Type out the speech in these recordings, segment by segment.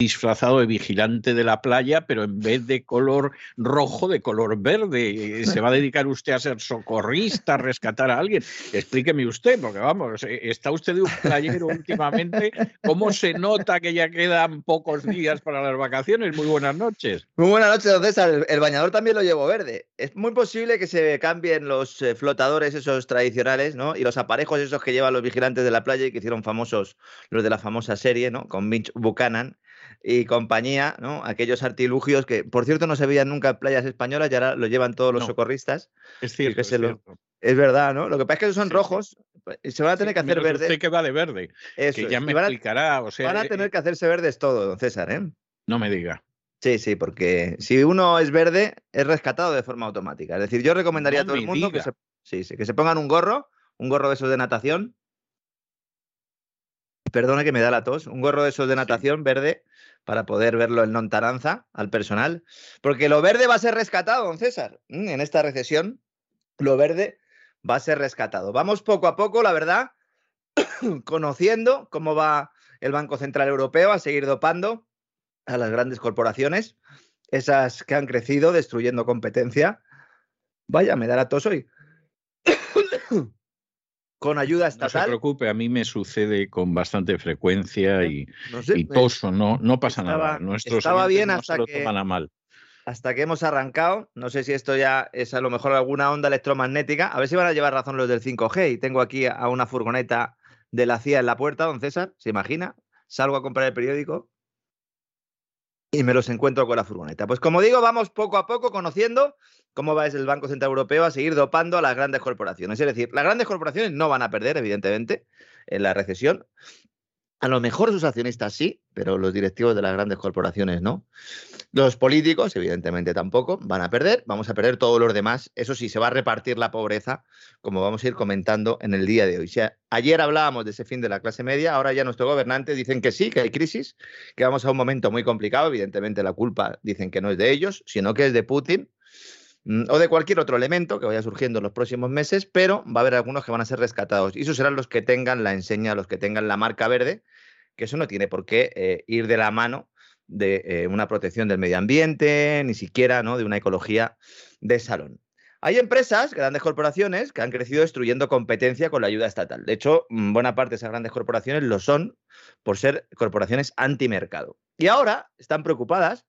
Disfrazado de vigilante de la playa, pero en vez de color rojo, de color verde. ¿Se va a dedicar usted a ser socorrista, a rescatar a alguien? Explíqueme usted, porque vamos, eh, está usted de un playero últimamente. ¿Cómo se nota que ya quedan pocos días para las vacaciones? Muy buenas noches. Muy buenas noches, don César. El bañador también lo llevo verde. Es muy posible que se cambien los eh, flotadores esos tradicionales, ¿no? Y los aparejos esos que llevan los vigilantes de la playa y que hicieron famosos los de la famosa serie, ¿no? Con Mitch Buchanan y compañía, ¿no? Aquellos artilugios que, por cierto, no se veían nunca en playas españolas y ahora lo llevan todos los socorristas. Es cierto, es, verdad, ¿no? Lo que pasa es que esos son rojos pues, y se van a tener que hacer verdes. Usted que va de verde, que ya me explicará. O sea, van a eh, tener eh que hacerse verdes todo, don César, ¿eh? No me diga. Sí, sí, porque si uno es verde, es rescatado de forma automática. Es decir, yo recomendaría a todo el mundo que se, sí, sí, que se pongan un gorro, un gorro de esos de natación. Perdona que me da la tos, un gorro de esos de natación verde para poder verlo en lontananza al personal, porque lo verde va a ser rescatado, don César, en esta recesión. Lo verde va a ser rescatado. Vamos poco a poco, la verdad, conociendo cómo va el Banco Central Europeo a seguir dopando a las grandes corporaciones, esas que han crecido destruyendo competencia. Vaya, me dará tos hoy. con ayuda estatal. No se preocupe, a mí me sucede con bastante frecuencia y, toso, no, no pasa nada. Nuestros estaba bien hasta que, mal. Hasta que hemos arrancado, no sé si esto ya es a lo mejor alguna onda electromagnética, a ver si van a llevar razón los del 5G y tengo aquí a una furgoneta de la CIA en la puerta, don César, ¿se imagina? Salgo a comprar el periódico y me los encuentro con la furgoneta. Pues como digo, vamos poco a poco conociendo cómo va el Banco Central Europeo a seguir dopando a las grandes corporaciones. Es decir, las grandes corporaciones no van a perder, evidentemente, en la recesión. A lo mejor sus accionistas sí, pero los directivos de las grandes corporaciones no. Los políticos, evidentemente, tampoco van a perder. Vamos a perder todos los demás. Eso sí, se va a repartir la pobreza, como vamos a ir comentando en el día de hoy. ayer hablábamos de ese fin de la clase media, ahora ya nuestros gobernantes dicen que sí, que hay crisis, que vamos a un momento muy complicado. Evidentemente, la culpa dicen que no es de ellos, sino que es de Putin Mm, o de cualquier otro elemento que vaya surgiendo en los próximos meses, pero va a haber algunos que van a ser rescatados. Y esos serán los que tengan la enseña, los que tengan la marca verde, que eso no tiene por qué eh, ir de la mano de eh, una protección del medio ambiente, ni siquiera de una ecología de salón. Hay empresas, grandes corporaciones, que han crecido destruyendo competencia con la ayuda estatal. De hecho, mm, buena parte de esas grandes corporaciones lo son por ser corporaciones antimercado. Y ahora están preocupadas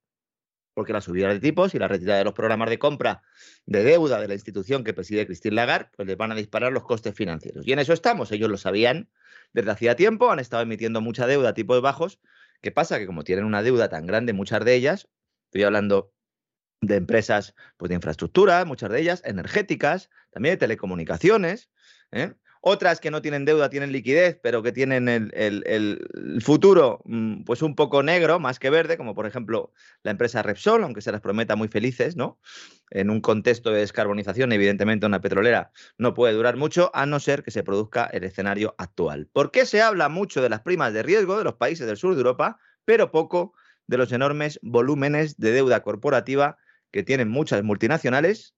porque la subida de tipos y la retirada de los programas de compra de deuda de la institución que preside Christine Lagarde, pues les van a disparar los costes financieros. Y en eso estamos, ellos lo sabían desde hacía tiempo, han estado emitiendo mucha deuda a tipos bajos. ¿Qué pasa? Que como tienen una deuda tan grande, muchas de ellas, estoy hablando de empresas pues, de infraestructura, muchas de ellas energéticas, también de telecomunicaciones, ¿eh? Otras que no tienen deuda tienen liquidez, pero que tienen el, futuro mm, pues un poco negro, más que verde, como por ejemplo la empresa Repsol, aunque se las prometa muy felices, ¿no? En un contexto de descarbonización, evidentemente una petrolera no puede durar mucho, a no ser que se produzca el escenario actual. ¿Por qué se habla mucho de las primas de riesgo de los países del sur de Europa, pero poco de los enormes volúmenes de deuda corporativa que tienen muchas multinacionales,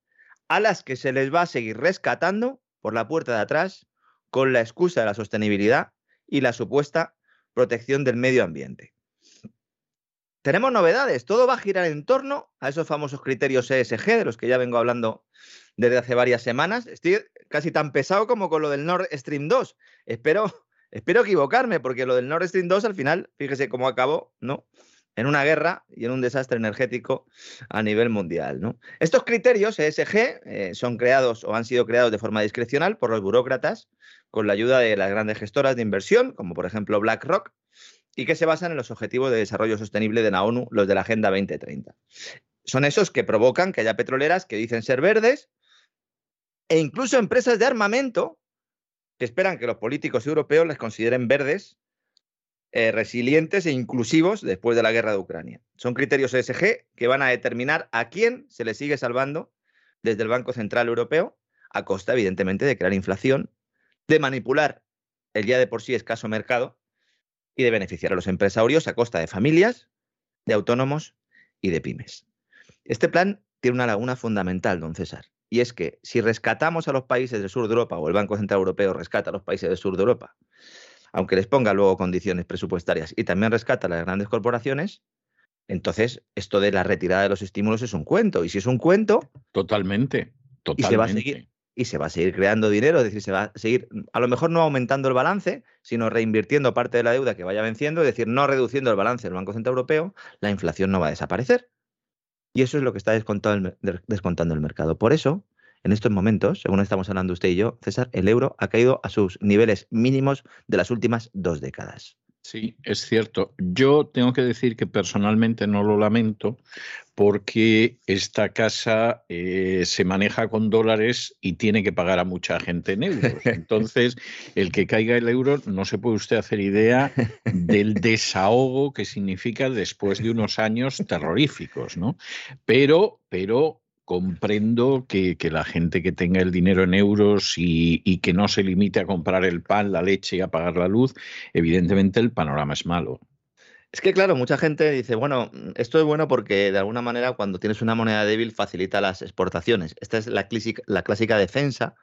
a las que se les va a seguir rescatando por la puerta de atrás con la excusa de la sostenibilidad y la supuesta protección del medio ambiente. Tenemos novedades, todo va a girar en torno a esos famosos criterios ESG de los que ya vengo hablando desde hace varias semanas. Estoy casi tan pesado como con lo del Nord Stream 2. Espero, espero equivocarme, porque lo del Nord Stream 2 al final, fíjese cómo acabó, ¿no? En una guerra y en un desastre energético a nivel mundial. Estos criterios ESG eh, son creados o han sido creados de forma discrecional por los burócratas con la ayuda de las grandes gestoras de inversión, como por ejemplo BlackRock, y que se basan en los objetivos de desarrollo sostenible de la ONU, los de la Agenda 2030. Son esos que provocan que haya petroleras que dicen ser verdes e incluso empresas de armamento que esperan que los políticos europeos les consideren verdes eh, resilientes e inclusivos después de la guerra de Ucrania. Son criterios ESG que van a determinar a quién se le sigue salvando desde el Banco Central Europeo, a costa, evidentemente, de crear inflación, de manipular el ya de por sí escaso mercado y de beneficiar a los empresarios a costa de familias, de autónomos y de pymes. Este plan tiene una laguna fundamental, don César, y es que si rescatamos a los países del sur de Europa o el Banco Central Europeo rescata a los países del sur de Europa aunque les ponga luego condiciones presupuestarias y también rescata a las grandes corporaciones, entonces esto de la retirada de los estímulos es un cuento. Y si es un cuento. Totalmente, totalmente. Y se va a seguir, y se va a seguir creando dinero, es decir, se va a seguir, a lo mejor no aumentando el balance, sino reinvirtiendo parte de la deuda que vaya venciendo, es decir, no reduciendo el balance del Banco Central Europeo, la inflación no va a desaparecer. Y eso es lo que está descontando el mercado. Por eso, en estos momentos, según estamos hablando usted y yo, César, el euro ha caído a sus niveles mínimos de las últimas dos décadas. Sí, es cierto. Yo tengo que decir que personalmente no lo lamento porque esta casa eh, se maneja con dólares y tiene que pagar a mucha gente en euros. Entonces, el que caiga el euro, no se puede usted hacer idea del desahogo que significa después de unos años terroríficos, ¿no? Pero, pero comprendo que, la gente que tenga el dinero en euros y, que no se limite a comprar el pan, la leche y a pagar la luz, evidentemente el panorama es malo. Es que, claro, mucha gente dice, bueno, esto es bueno porque de alguna manera cuando tienes una moneda débil facilita las exportaciones. Esta es la clásica, la clásica defensa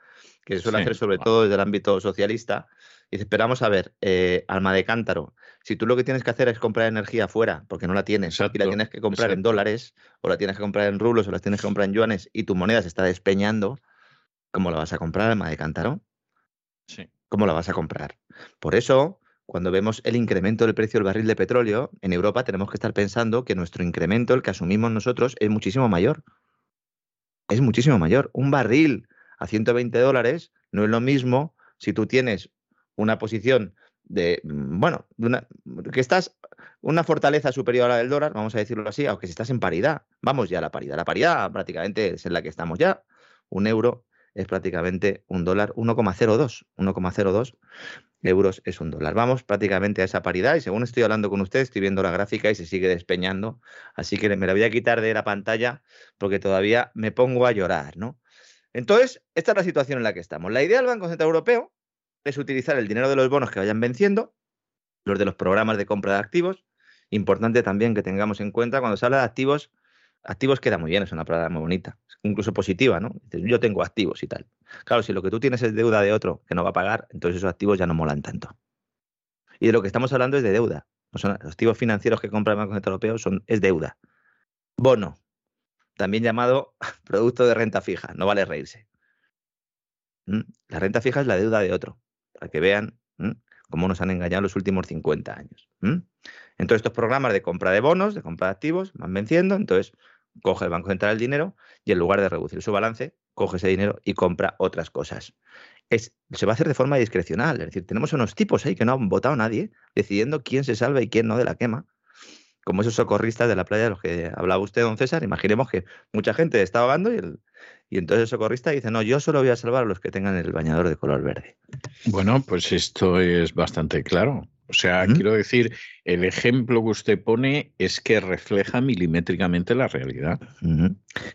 que se suele hacer sobre todo desde el ámbito socialista. Y dice, esperamos a ver, eh, alma de cántaro, si tú lo que tienes que hacer es comprar energía fuera, porque no la tienes, y la tienes que comprar en dólares, o la tienes que comprar en rublos, o la tienes que comprar en yuanes, y tu moneda se está despeñando, ¿cómo la vas a comprar, alma de cántaro? Sí. ¿Cómo la vas a comprar? Por eso, cuando vemos el incremento del precio del barril de petróleo, en Europa tenemos que estar pensando que nuestro incremento, el que asumimos nosotros, es muchísimo mayor. Es muchísimo mayor. Un barril a 120 dólares no es lo mismo si tú tienes una posición de, mm, bueno, que estás una fortaleza superior a la del dólar, vamos a decirlo así, aunque si estás en paridad, vamos ya a la paridad. La paridad prácticamente es en la que estamos ya. Un euro es prácticamente un dólar 1,02. 1,02 euros es un dólar. Vamos prácticamente a esa paridad y según estoy hablando con ustedes, estoy viendo la gráfica y se sigue despeñando. Así que me la voy a quitar de la pantalla porque todavía me pongo a llorar, ¿no? Entonces, esta es la situación en la que estamos. La idea del Banco Central Europeo es utilizar el dinero de los bonos que vayan venciendo, los de los programas de compra de activos. Importante también que tengamos en cuenta cuando se habla de activos, activos queda muy bien, es una palabra muy bonita, incluso positiva, ¿no? Yo tengo activos y tal. Claro, si lo que tú tienes es deuda de otro que no va a pagar, entonces esos activos ya no molan tanto. Y de lo que estamos hablando es de deuda. los activos financieros que compra el Banco Central Europeo son, es deuda. Bono, también llamado producto de renta fija, no vale reírse. ¿Mm? La renta fija es la deuda de otro, para que vean cómo nos han engañado los últimos 50 años. Entonces, estos programas de compra de bonos, de compra de activos, van venciendo, entonces coge el Banco Central el dinero y en lugar de reducir su balance, coge ese dinero y compra otras cosas. Es, se va a hacer de forma discrecional, es decir, tenemos unos tipos ahí que no han votado nadie, decidiendo quién se salva y quién no de la quema como esos socorristas de la playa de los que hablaba usted, don César. Imaginemos que mucha gente está ahogando y, el, y entonces el socorrista dice, no, yo solo voy a salvar a los que tengan el bañador de color verde. Bueno, pues esto es bastante claro. O sea, quiero decir, el ejemplo que usted pone es que refleja milimétricamente la realidad.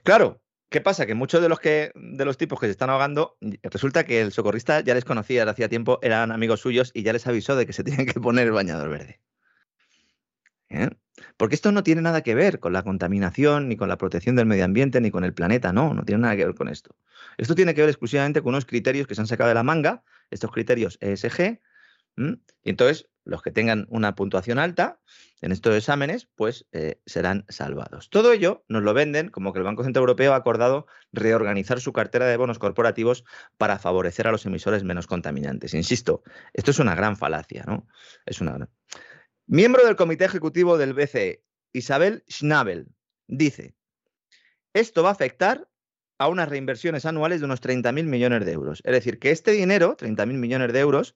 Claro, ¿Qué pasa? Que muchos de los que de los tipos que se están ahogando, resulta que el socorrista ya les conocía desde hacía tiempo, eran amigos suyos y ya les avisó de que se tienen que poner el bañador verde. ¿Eh? Porque esto no tiene nada que ver con la contaminación, ni con la protección del medio ambiente, ni con el planeta, no, no tiene nada que ver con esto. Esto tiene que ver exclusivamente con unos criterios que se han sacado de la manga, estos criterios ESG, y entonces los que tengan una puntuación alta en estos exámenes, pues eh, serán salvados. Todo ello nos lo venden como que el Banco Central Europeo ha acordado reorganizar su cartera de bonos corporativos para favorecer a los emisores menos contaminantes. Insisto, esto es una gran falacia, ¿no? Es una Miembro del Comité Ejecutivo del BCE, Isabel Schnabel, dice, esto va a afectar a unas reinversiones anuales de unos 30.000 millones de euros. Es decir, que este dinero, 30.000 millones de euros,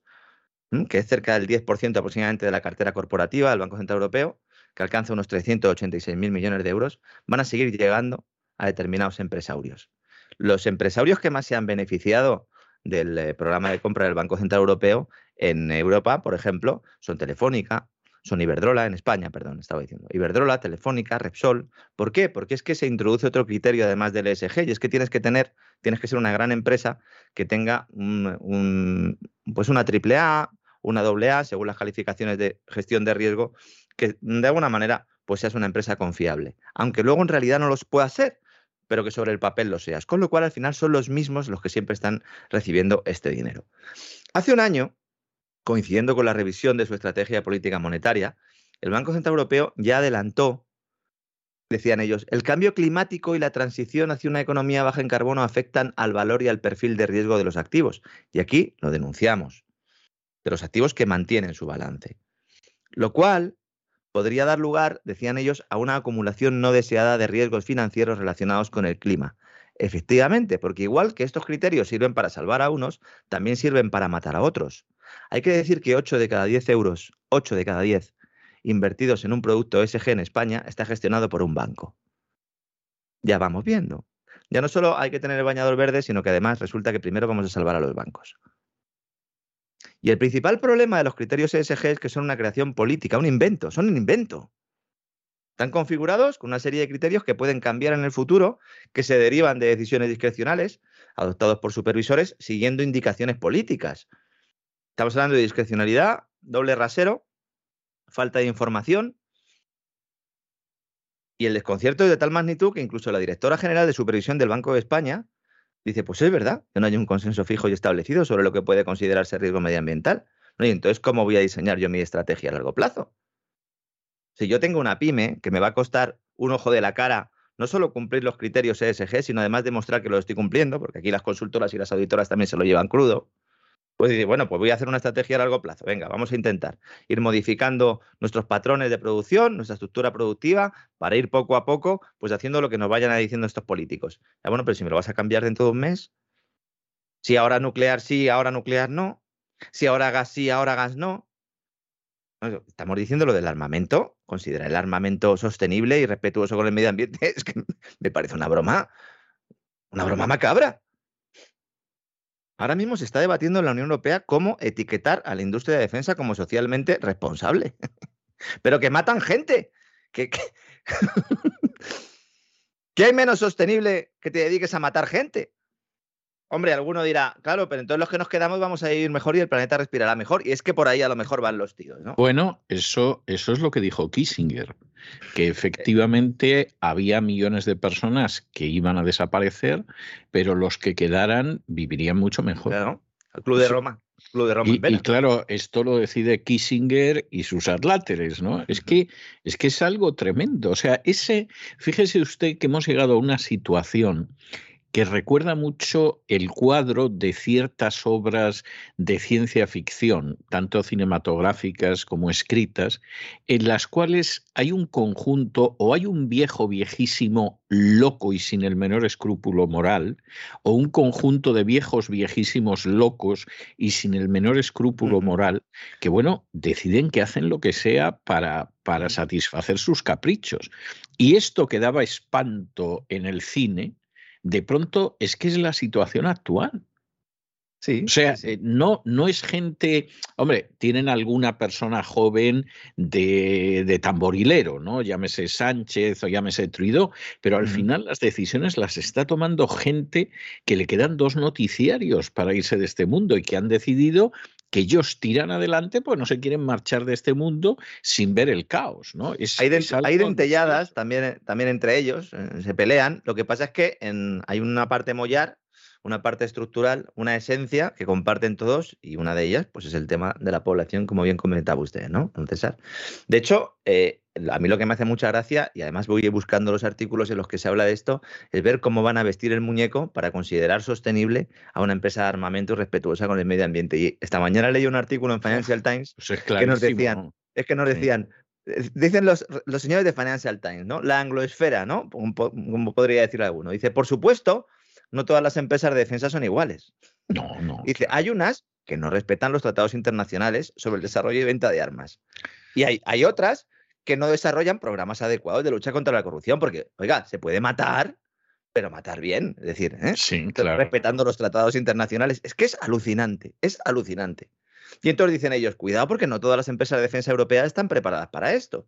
que es cerca del 10% aproximadamente de la cartera corporativa del Banco Central Europeo, que alcanza unos 386.000 millones de euros, van a seguir llegando a determinados empresarios. Los empresarios que más se han beneficiado del eh, programa de compra del Banco Central Europeo en Europa, por ejemplo, son Telefónica, son Iberdrola, en España, perdón, estaba diciendo. Iberdrola, Telefónica, Repsol. ¿Por qué? Porque es que se introduce otro criterio además del ESG y es que tienes que tener, tienes que ser una gran empresa que tenga pues una triple A, una doble A, según las calificaciones de gestión de riesgo, que de alguna manera pues seas una empresa confiable. Aunque luego en realidad no los pueda ser, pero que sobre el papel lo seas. Con lo cual al final son los mismos los que siempre están recibiendo este dinero. Hace un año, coincidiendo con la revisión de su estrategia política monetaria, el Banco Central Europeo ya adelantó, decían ellos, el cambio climático y la transición hacia una economía baja en carbono afectan al valor y al perfil de riesgo de los activos. Y aquí lo denunciamos, de los activos que mantienen su balance. Lo cual podría dar lugar, decían ellos, a una acumulación no deseada de riesgos financieros relacionados con el clima. Efectivamente, porque igual que estos criterios sirven para salvar a unos, también sirven para matar a otros. Hay que decir que 8 de cada 10 euros, 8 de cada 10 invertidos en un producto SG en España está gestionado por un banco. Ya vamos viendo. Ya no solo hay que tener el bañador verde, sino que además resulta que primero vamos a salvar a los bancos. Y el principal problema de los criterios ESG es que son una creación política, un invento, son un invento. Están configurados con una serie de criterios que pueden cambiar en el futuro, que se derivan de decisiones discrecionales adoptados por supervisores siguiendo indicaciones políticas. Estamos hablando de discrecionalidad, doble rasero, falta de información Y el desconcierto es de tal magnitud que incluso la directora general de supervisión del Banco de España dice, pues es verdad que no hay un consenso fijo y establecido sobre lo que puede considerarse riesgo medioambiental. Y entonces, ¿cómo voy a diseñar yo mi estrategia a largo plazo? Si yo tengo una pyme que me va a costar un ojo de la cara no solo cumplir los criterios ESG, sino además demostrar que lo estoy cumpliendo, porque aquí las consultoras y las auditoras también se lo llevan crudo, pues dice, bueno, pues voy a hacer una estrategia a largo plazo. Venga, vamos a intentar ir modificando nuestros patrones de producción, nuestra estructura productiva, para ir poco a poco, pues haciendo lo que nos vayan diciendo estos políticos. Ya, bueno, pero si me lo vas a cambiar dentro de un mes, si ahora nuclear sí, ahora nuclear no, si ahora gas sí, ahora gas no. Estamos diciendo lo del armamento, considera el armamento sostenible y respetuoso con el medio ambiente. Es que me parece una broma, una broma macabra. Ahora mismo se está debatiendo en la Unión Europea cómo etiquetar a la industria de defensa como socialmente responsable. Pero que matan gente. ¿Qué hay menos sostenible que te dediques a matar gente? Hombre, alguno dirá, claro, pero entonces los que nos quedamos vamos a ir mejor y el planeta respirará mejor. Y es que por ahí a lo mejor van los tíos, ¿no? Bueno, eso, eso es lo que dijo Kissinger, que efectivamente había millones de personas que iban a desaparecer, pero los que quedaran vivirían mucho mejor. Claro, el Club de Roma. Club de Roma y, y, claro, esto lo decide Kissinger y sus atláteres, ¿no? Es que, es que es algo tremendo. O sea, ese, fíjese usted que hemos llegado a una situación que recuerda mucho el cuadro de ciertas obras de ciencia ficción, tanto cinematográficas como escritas, en las cuales hay un conjunto o hay un viejo viejísimo loco y sin el menor escrúpulo moral, o un conjunto de viejos viejísimos locos y sin el menor escrúpulo moral, que bueno, deciden que hacen lo que sea para, para satisfacer sus caprichos. Y esto que daba espanto en el cine, de pronto es que es la situación actual. Sí, o sea, eh, no, no es gente, hombre, tienen alguna persona joven de, de, tamborilero, ¿no? Llámese Sánchez o llámese Truidó, pero al final las decisiones las está tomando gente que le quedan dos noticiarios para irse de este mundo y que han decidido que ellos tiran adelante, pues no se quieren marchar de este mundo sin ver el caos, ¿no? hay, dentelladas también, también entre ellos, eh, se pelean. Lo que pasa es que en, hay una parte mollar, una parte estructural, una esencia que comparten todos y una de ellas, pues es el tema de la población, como bien comentaba usted, ¿no, César? De hecho, eh, a mí lo que me hace mucha gracia, y además voy buscando los artículos en los que se habla de esto, es ver cómo van a vestir el muñeco para considerar sostenible a una empresa de armamento respetuosa con el medio ambiente. Y esta mañana leí un artículo en Financial Times pues que nos decían, es que nos decían, eh, dicen los, los, señores de Financial Times, ¿no? La angloesfera, ¿no? Como, podría decir alguno. Dice, por supuesto, no todas las empresas de defensa son iguales. No, no. Dice, hay unas que no respetan los tratados internacionales sobre el desarrollo y venta de armas. Y hay, hay otras que no desarrollan programas adecuados de lucha contra la corrupción, porque, oiga, se puede matar, pero matar bien, es decir, ¿eh? respetando los tratados internacionales. Es que es alucinante, es alucinante. Y entonces dicen ellos, cuidado porque no todas las empresas de defensa europeas están preparadas para esto.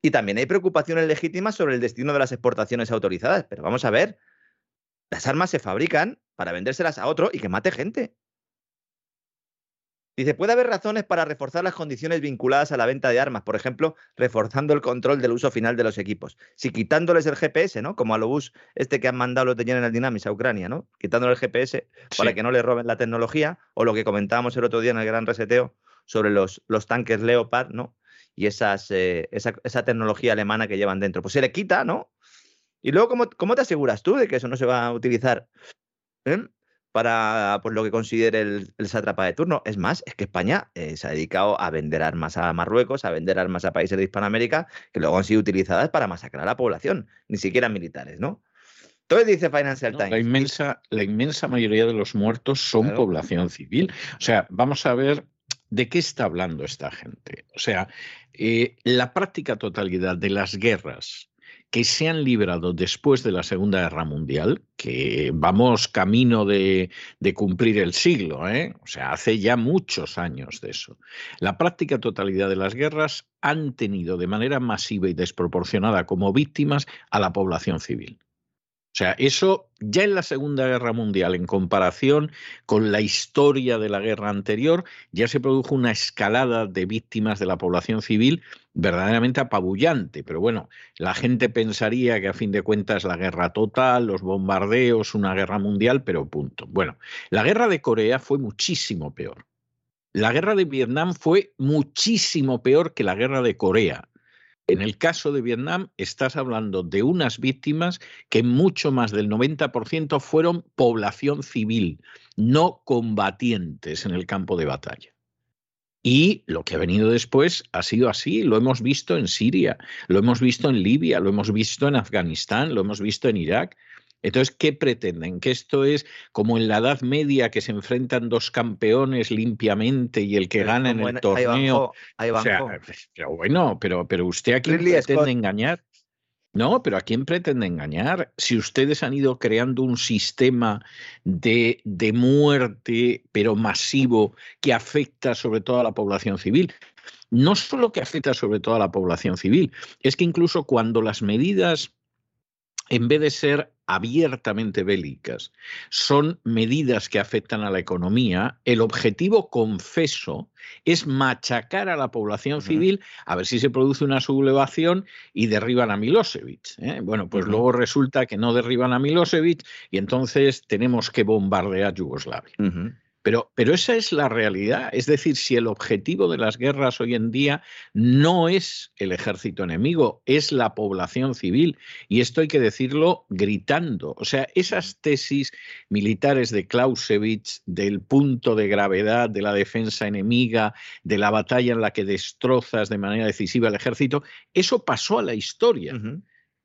Y también hay preocupaciones legítimas sobre el destino de las exportaciones autorizadas. Pero vamos a ver, las armas se fabrican para vendérselas a otro y que mate gente. Dice, puede haber razones para reforzar las condiciones vinculadas a la venta de armas, por ejemplo, reforzando el control del uso final de los equipos. Si quitándoles el GPS, ¿no? Como a los bus este que han mandado los de General Dynamics a Ucrania, ¿no? Quitándole el GPS para que no le roben la tecnología, o lo que comentábamos el otro día en el gran reseteo sobre los, los tanques Leopard, ¿no? Y esas, eh, esa, esa, tecnología alemana que llevan dentro. Pues se le quita, ¿no? Y luego, ¿cómo, cómo te aseguras tú de que eso no se va a utilizar? ¿Eh? para pues, lo que considere el, el sátrapa de turno. Es más, es que España eh, se ha dedicado a vender armas a Marruecos, a vender armas a países de Hispanoamérica, que luego han sido utilizadas para masacrar a la población, ni siquiera militares, ¿no? Entonces dice Financial Times. La inmensa, la inmensa mayoría de los muertos son población civil. O sea, vamos a ver de qué está hablando esta gente. O sea, eh, la práctica totalidad de las guerras que se han librado después de la Segunda Guerra Mundial, que vamos camino de, cumplir el siglo, ¿eh? o sea, hace ya muchos años de eso. La práctica totalidad de las guerras han tenido de manera masiva y desproporcionada como víctimas a la población civil. O sea, eso ya en la Segunda Guerra Mundial, en comparación con la historia de la guerra anterior, ya se produjo una escalada de víctimas de la población civil verdaderamente apabullante. Pero bueno, la gente pensaría que a fin de cuentas la guerra total, los bombardeos, una guerra mundial, pero punto. Bueno, la guerra de Corea fue muchísimo peor. La guerra de Vietnam fue muchísimo peor que la guerra de Corea. En el caso de Vietnam, estás hablando de unas víctimas que mucho más del 90% fueron población civil, no combatientes en el campo de batalla. Y lo que ha venido después ha sido así, lo hemos visto en Siria, lo hemos visto en Libia, lo hemos visto en Afganistán, lo hemos visto en Irak. Entonces, ¿qué pretenden? ¿Que esto es como en la Edad Media que se enfrentan dos campeones limpiamente y el que gana en el torneo? o sea, pero bueno, pero, pero usted aquí pretende engañar. No, pero ¿a quién pretende engañar? Si ustedes han ido creando un sistema de, de muerte, pero masivo, que afecta sobre todo a la población civil, no solo que afecta sobre todo a la población civil, es que incluso cuando las medidas, en vez de ser abiertamente bélicas, son medidas que afectan a la economía, el objetivo confeso es machacar a la población civil a ver si se produce una sublevación y derriban a Milosevic. ¿eh? Bueno, pues luego resulta que no derriban a Milosevic y entonces tenemos que bombardear Yugoslavia. Pero, pero, esa es la realidad. Es decir, si el objetivo de las guerras hoy en día no es el ejército enemigo, es la población civil. Y esto hay que decirlo gritando. O sea, esas tesis militares de Clausewitz, del punto de gravedad de la defensa enemiga, de la batalla en la que destrozas de manera decisiva el ejército, eso pasó a la historia.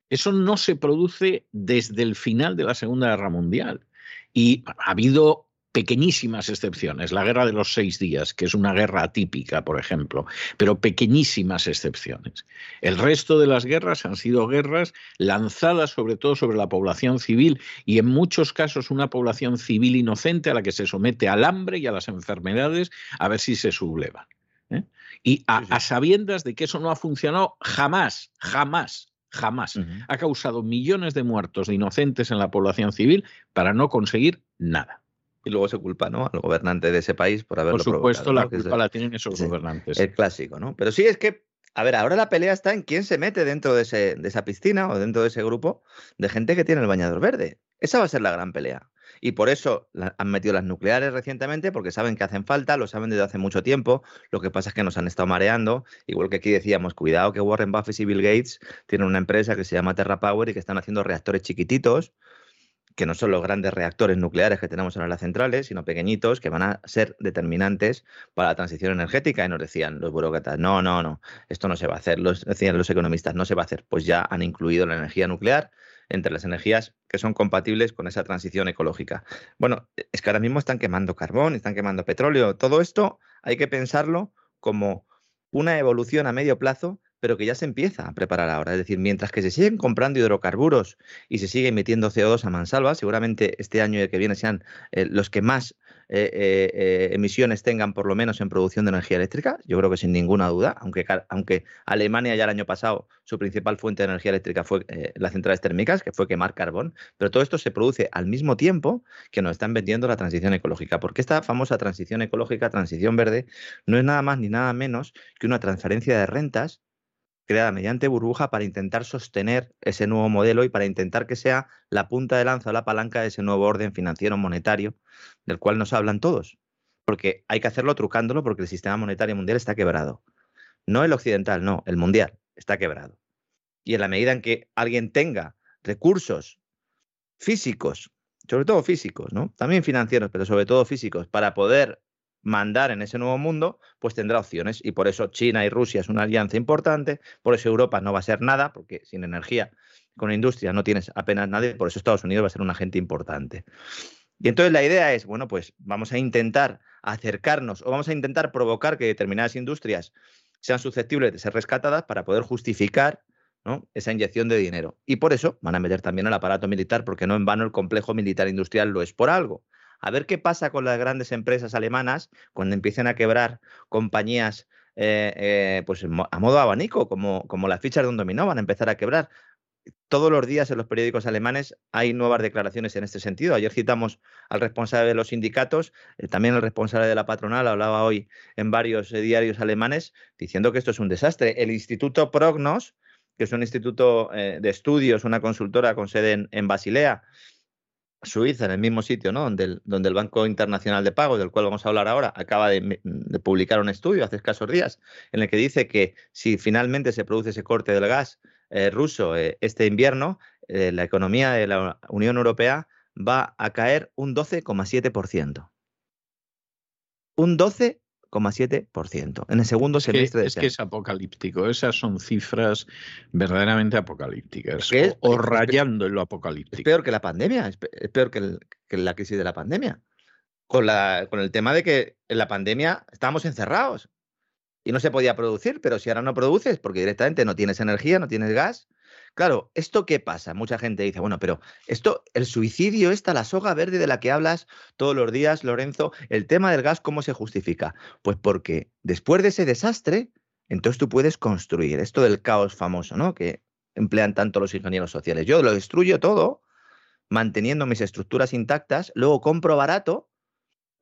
Eso no se produce desde el final de la Segunda Guerra Mundial. Y ha habido pequeñísimas excepciones, la guerra de los seis días, que es una guerra atípica, por ejemplo, pero pequeñísimas excepciones. El resto de las guerras han sido guerras lanzadas sobre todo sobre la población civil y en muchos casos una población civil inocente a la que se somete al hambre y a las enfermedades a ver si se subleva. ¿eh? Y a, sabiendas de que eso no ha funcionado jamás, jamás, jamás. Ha causado millones de muertos de inocentes en la población civil para no conseguir nada y luego se culpa ¿no? al gobernante de ese país por haberlo Por supuesto, la culpa la tienen esos gobernantes. El clásico, ¿no? Pero sí es que, a ver, ahora la pelea está en quién se mete dentro de, ese, de esa piscina o dentro de ese grupo de gente que tiene el bañador verde. Esa va a ser la gran pelea. Y por eso han metido las nucleares recientemente, porque saben que hacen falta, lo saben desde hace mucho tiempo. Lo que pasa es que nos han estado mareando. Igual que aquí decíamos, cuidado que Warren Buffett y Bill Gates tienen una empresa que se llama Terra Power y que están haciendo reactores chiquititos que no son los grandes reactores nucleares que tenemos en las centrales, sino pequeñitos que van a ser determinantes para la transición energética. Y nos decían los burócratas, no, no, no, esto no se va a hacer. Los, decían los economistas, no se va a hacer. Pues ya han incluido la energía nuclear entre las energías que son compatibles con esa transición ecológica. Bueno, es que ahora mismo están quemando carbón, están quemando petróleo. Todo esto hay que pensarlo como una evolución a medio plazo pero que ya se empieza a preparar ahora. Es decir, mientras que se siguen comprando hidrocarburos y se sigue emitiendo CO2 a mansalva, seguramente este año y el que viene sean eh, los que más eh, eh, emisiones tengan por lo menos en producción de energía eléctrica, yo creo que sin ninguna duda, aunque, aunque Alemania ya el año pasado su principal fuente de energía eléctrica fue las centrales térmicas, que fue quemar carbón, pero todo esto se produce al mismo tiempo que nos están vendiendo la transición ecológica, porque esta famosa transición ecológica, transición verde, no es nada más ni nada menos que una transferencia de rentas creada mediante burbuja para intentar sostener ese nuevo modelo y para intentar que sea la punta de lanza o la palanca de ese nuevo orden financiero monetario del cual nos hablan todos. Porque hay que hacerlo trucándolo porque el sistema monetario mundial está quebrado. No el occidental, no, el mundial está quebrado. Y en la medida en que alguien tenga recursos físicos, sobre todo físicos, ¿no? También financieros, pero sobre todo físicos, para poder mandar en ese nuevo mundo, pues tendrá opciones. Y por eso China y Rusia es una alianza importante, por eso Europa no va a ser nada, porque sin energía, con industria no tienes apenas nadie, por eso Estados Unidos va a ser un agente importante. Y entonces la idea es, bueno, pues vamos a intentar acercarnos o vamos a intentar provocar que determinadas industrias sean susceptibles de ser rescatadas para poder justificar esa inyección de dinero. Y por eso van a meter también el aparato militar, porque no en vano el complejo militar industrial lo es por algo a ver qué pasa con las grandes empresas alemanas cuando empiecen a quebrar compañías eh, eh, pues a modo abanico, como, como las fichas de un dominó van a empezar a quebrar. todos los días en los periódicos alemanes hay nuevas declaraciones en este sentido. Ayer citamos al responsable de los sindicatos, eh, también el responsable de la patronal hablaba hoy en varios diarios alemanes diciendo que esto es un desastre. El Instituto Prognos, que es un instituto de estudios, una consultora con sede en, Basilea, Suiza, en el mismo sitio, ¿no? Donde el, Banco Internacional de Pagos, del cual vamos a hablar ahora, acaba de, publicar un estudio hace escasos días en el que dice que si finalmente se produce ese corte del gas eh, ruso eh, este invierno, la economía de la Unión Europea va a caer un 12,7%. Un 12 7% en el segundo semestre de Es que es apocalíptico, esas son cifras verdaderamente apocalípticas, o, rayando en lo apocalíptico. Es peor que la pandemia, es, peor que, la crisis de la pandemia. Con, la, con el tema de que en la pandemia estábamos encerrados y no se podía producir, pero si ahora no produces porque directamente no tienes energía, no tienes gas, Claro, ¿esto qué pasa? Mucha gente dice, bueno, pero esto, el suicidio, esta, la soga verde de la que hablas todos los días, Lorenzo, el tema del gas, ¿cómo se justifica? Pues porque después de ese desastre, entonces tú puedes construir esto del caos famoso, ¿no? Que emplean tanto los ingenieros sociales. Yo lo destruyo todo, manteniendo mis estructuras intactas, luego compro barato,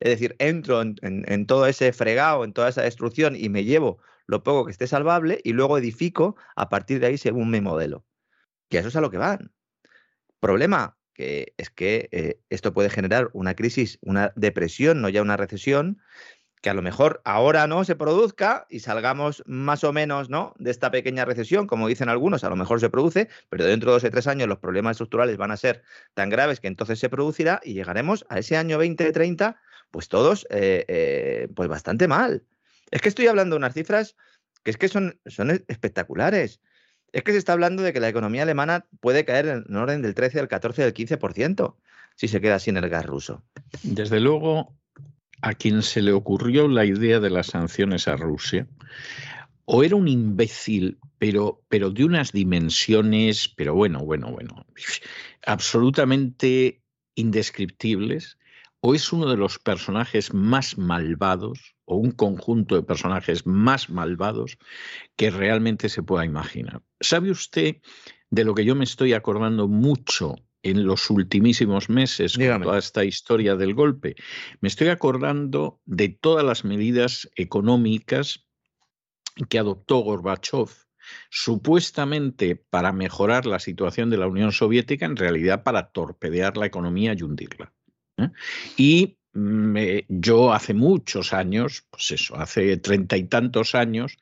es decir, entro en, en todo ese fregado, en toda esa destrucción y me llevo lo poco que esté salvable y luego edifico a partir de ahí según mi modelo. Que eso es a lo que van. Problema que es que eh, esto puede generar una crisis, una depresión, no ya una recesión, que a lo mejor ahora no se produzca y salgamos más o menos ¿no? de esta pequeña recesión, como dicen algunos, a lo mejor se produce, pero dentro de dos o tres años los problemas estructurales van a ser tan graves que entonces se producirá y llegaremos a ese año 2030, pues todos, eh, eh, pues bastante mal. Es que estoy hablando de unas cifras que es que son, son espectaculares. Es que se está hablando de que la economía alemana puede caer en orden del 13, del 14, del 15% si se queda sin el gas ruso. Desde luego, a quien se le ocurrió la idea de las sanciones a Rusia, o era un imbécil, pero, pero de unas dimensiones, pero bueno, bueno, bueno, absolutamente indescriptibles, o es uno de los personajes más malvados o un conjunto de personajes más malvados que realmente se pueda imaginar. ¿Sabe usted de lo que yo me estoy acordando mucho en los ultimísimos meses con toda esta historia del golpe? Me estoy acordando de todas las medidas económicas que adoptó Gorbachev supuestamente para mejorar la situación de la Unión Soviética, en realidad para torpedear la economía y hundirla. ¿eh? Y yo hace muchos años, pues eso, hace treinta y tantos años,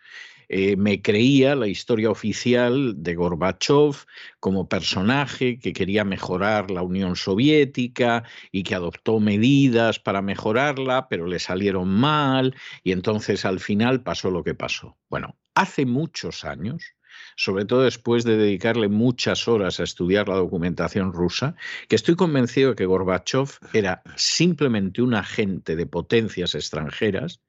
eh, me creía la historia oficial de Gorbachev como personaje que quería mejorar la Unión Soviética y que adoptó medidas para mejorarla, pero le salieron mal y entonces al final pasó lo que pasó. Bueno, hace muchos años, sobre todo después de dedicarle muchas horas a estudiar la documentación rusa, que estoy convencido de que Gorbachev era simplemente un agente de potencias extranjeras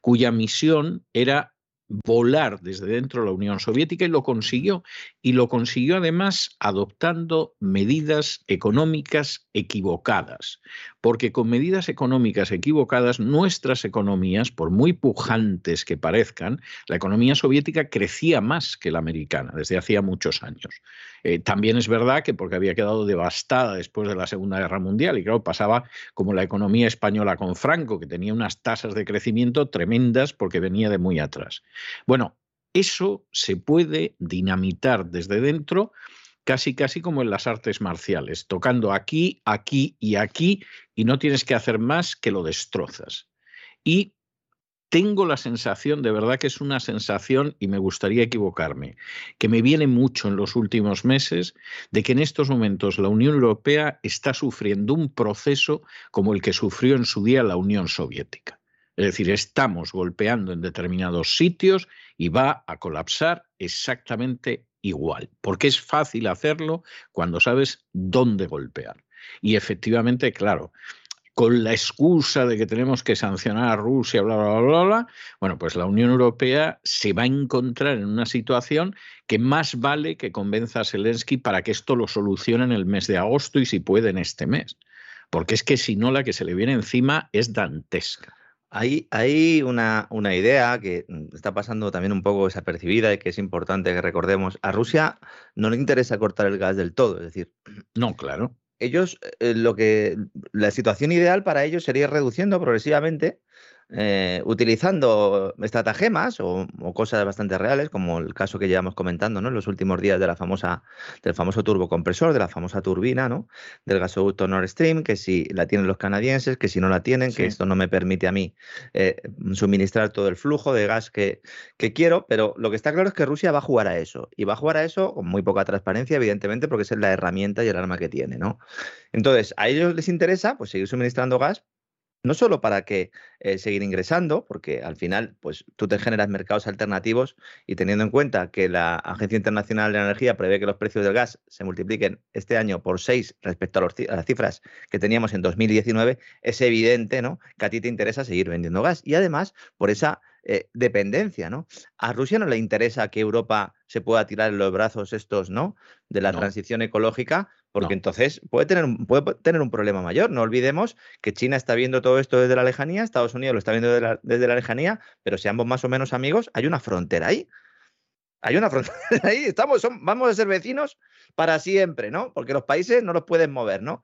cuya misión era volar desde dentro de la Unión Soviética y lo consiguió. Y lo consiguió además adoptando medidas económicas equivocadas, porque con medidas económicas equivocadas nuestras economías, por muy pujantes que parezcan, la economía soviética crecía más que la americana desde hacía muchos años. Eh, también es verdad que porque había quedado devastada después de la Segunda Guerra Mundial y claro, pasaba como la economía española con Franco, que tenía unas tasas de crecimiento tremendas porque venía de muy atrás. Bueno, eso se puede dinamitar desde dentro casi casi como en las artes marciales, tocando aquí, aquí y aquí y no tienes que hacer más que lo destrozas. Y tengo la sensación, de verdad que es una sensación, y me gustaría equivocarme, que me viene mucho en los últimos meses, de que en estos momentos la Unión Europea está sufriendo un proceso como el que sufrió en su día la Unión Soviética. Es decir, estamos golpeando en determinados sitios y va a colapsar exactamente igual, porque es fácil hacerlo cuando sabes dónde golpear. Y efectivamente, claro, con la excusa de que tenemos que sancionar a Rusia, bla, bla, bla, bla, bueno, pues la Unión Europea se va a encontrar en una situación que más vale que convenza a Zelensky para que esto lo solucione en el mes de agosto y si puede en este mes. Porque es que si no, la que se le viene encima es dantesca. Hay, hay una, una, idea que está pasando también un poco desapercibida y que es importante que recordemos. A Rusia no le interesa cortar el gas del todo, es decir. No, claro. Ellos, eh, lo que. La situación ideal para ellos sería reduciendo progresivamente eh, utilizando estratagemas o, cosas bastante reales, como el caso que llevamos comentando ¿no? en los últimos días de la famosa, del famoso turbocompresor, de la famosa turbina, ¿no? del gasoducto Nord Stream, que si la tienen los canadienses, que si no la tienen, que esto no me permite a mí eh, suministrar todo el flujo de gas que, que quiero, pero lo que está claro es que Rusia va a jugar a eso, y va a jugar a eso con muy poca transparencia, evidentemente, porque es la herramienta y el arma que tiene. ¿no? Entonces, a ellos les interesa pues, seguir suministrando gas no solo para que eh, seguir ingresando, porque al final, pues tú te generas mercados alternativos y teniendo en cuenta que la Agencia Internacional de Energía prevé que los precios del gas se multipliquen este año por seis respecto a, las cifras que teníamos en 2019, es evidente, ¿no? Que a ti te interesa seguir vendiendo gas y además por esa eh, dependencia, ¿no? A Rusia no le interesa que Europa se pueda tirar en los brazos estos, ¿no? De la transición ecológica, porque entonces puede tener, un, puede tener un problema mayor. No olvidemos que China está viendo todo esto desde la lejanía, Estados Unidos lo está viendo desde la, lejanía, pero si ambos más o menos amigos, hay una frontera ahí. Hay una frontera ahí, estamos, vamos a ser vecinos para siempre, ¿no? Porque los países no los pueden mover, ¿no?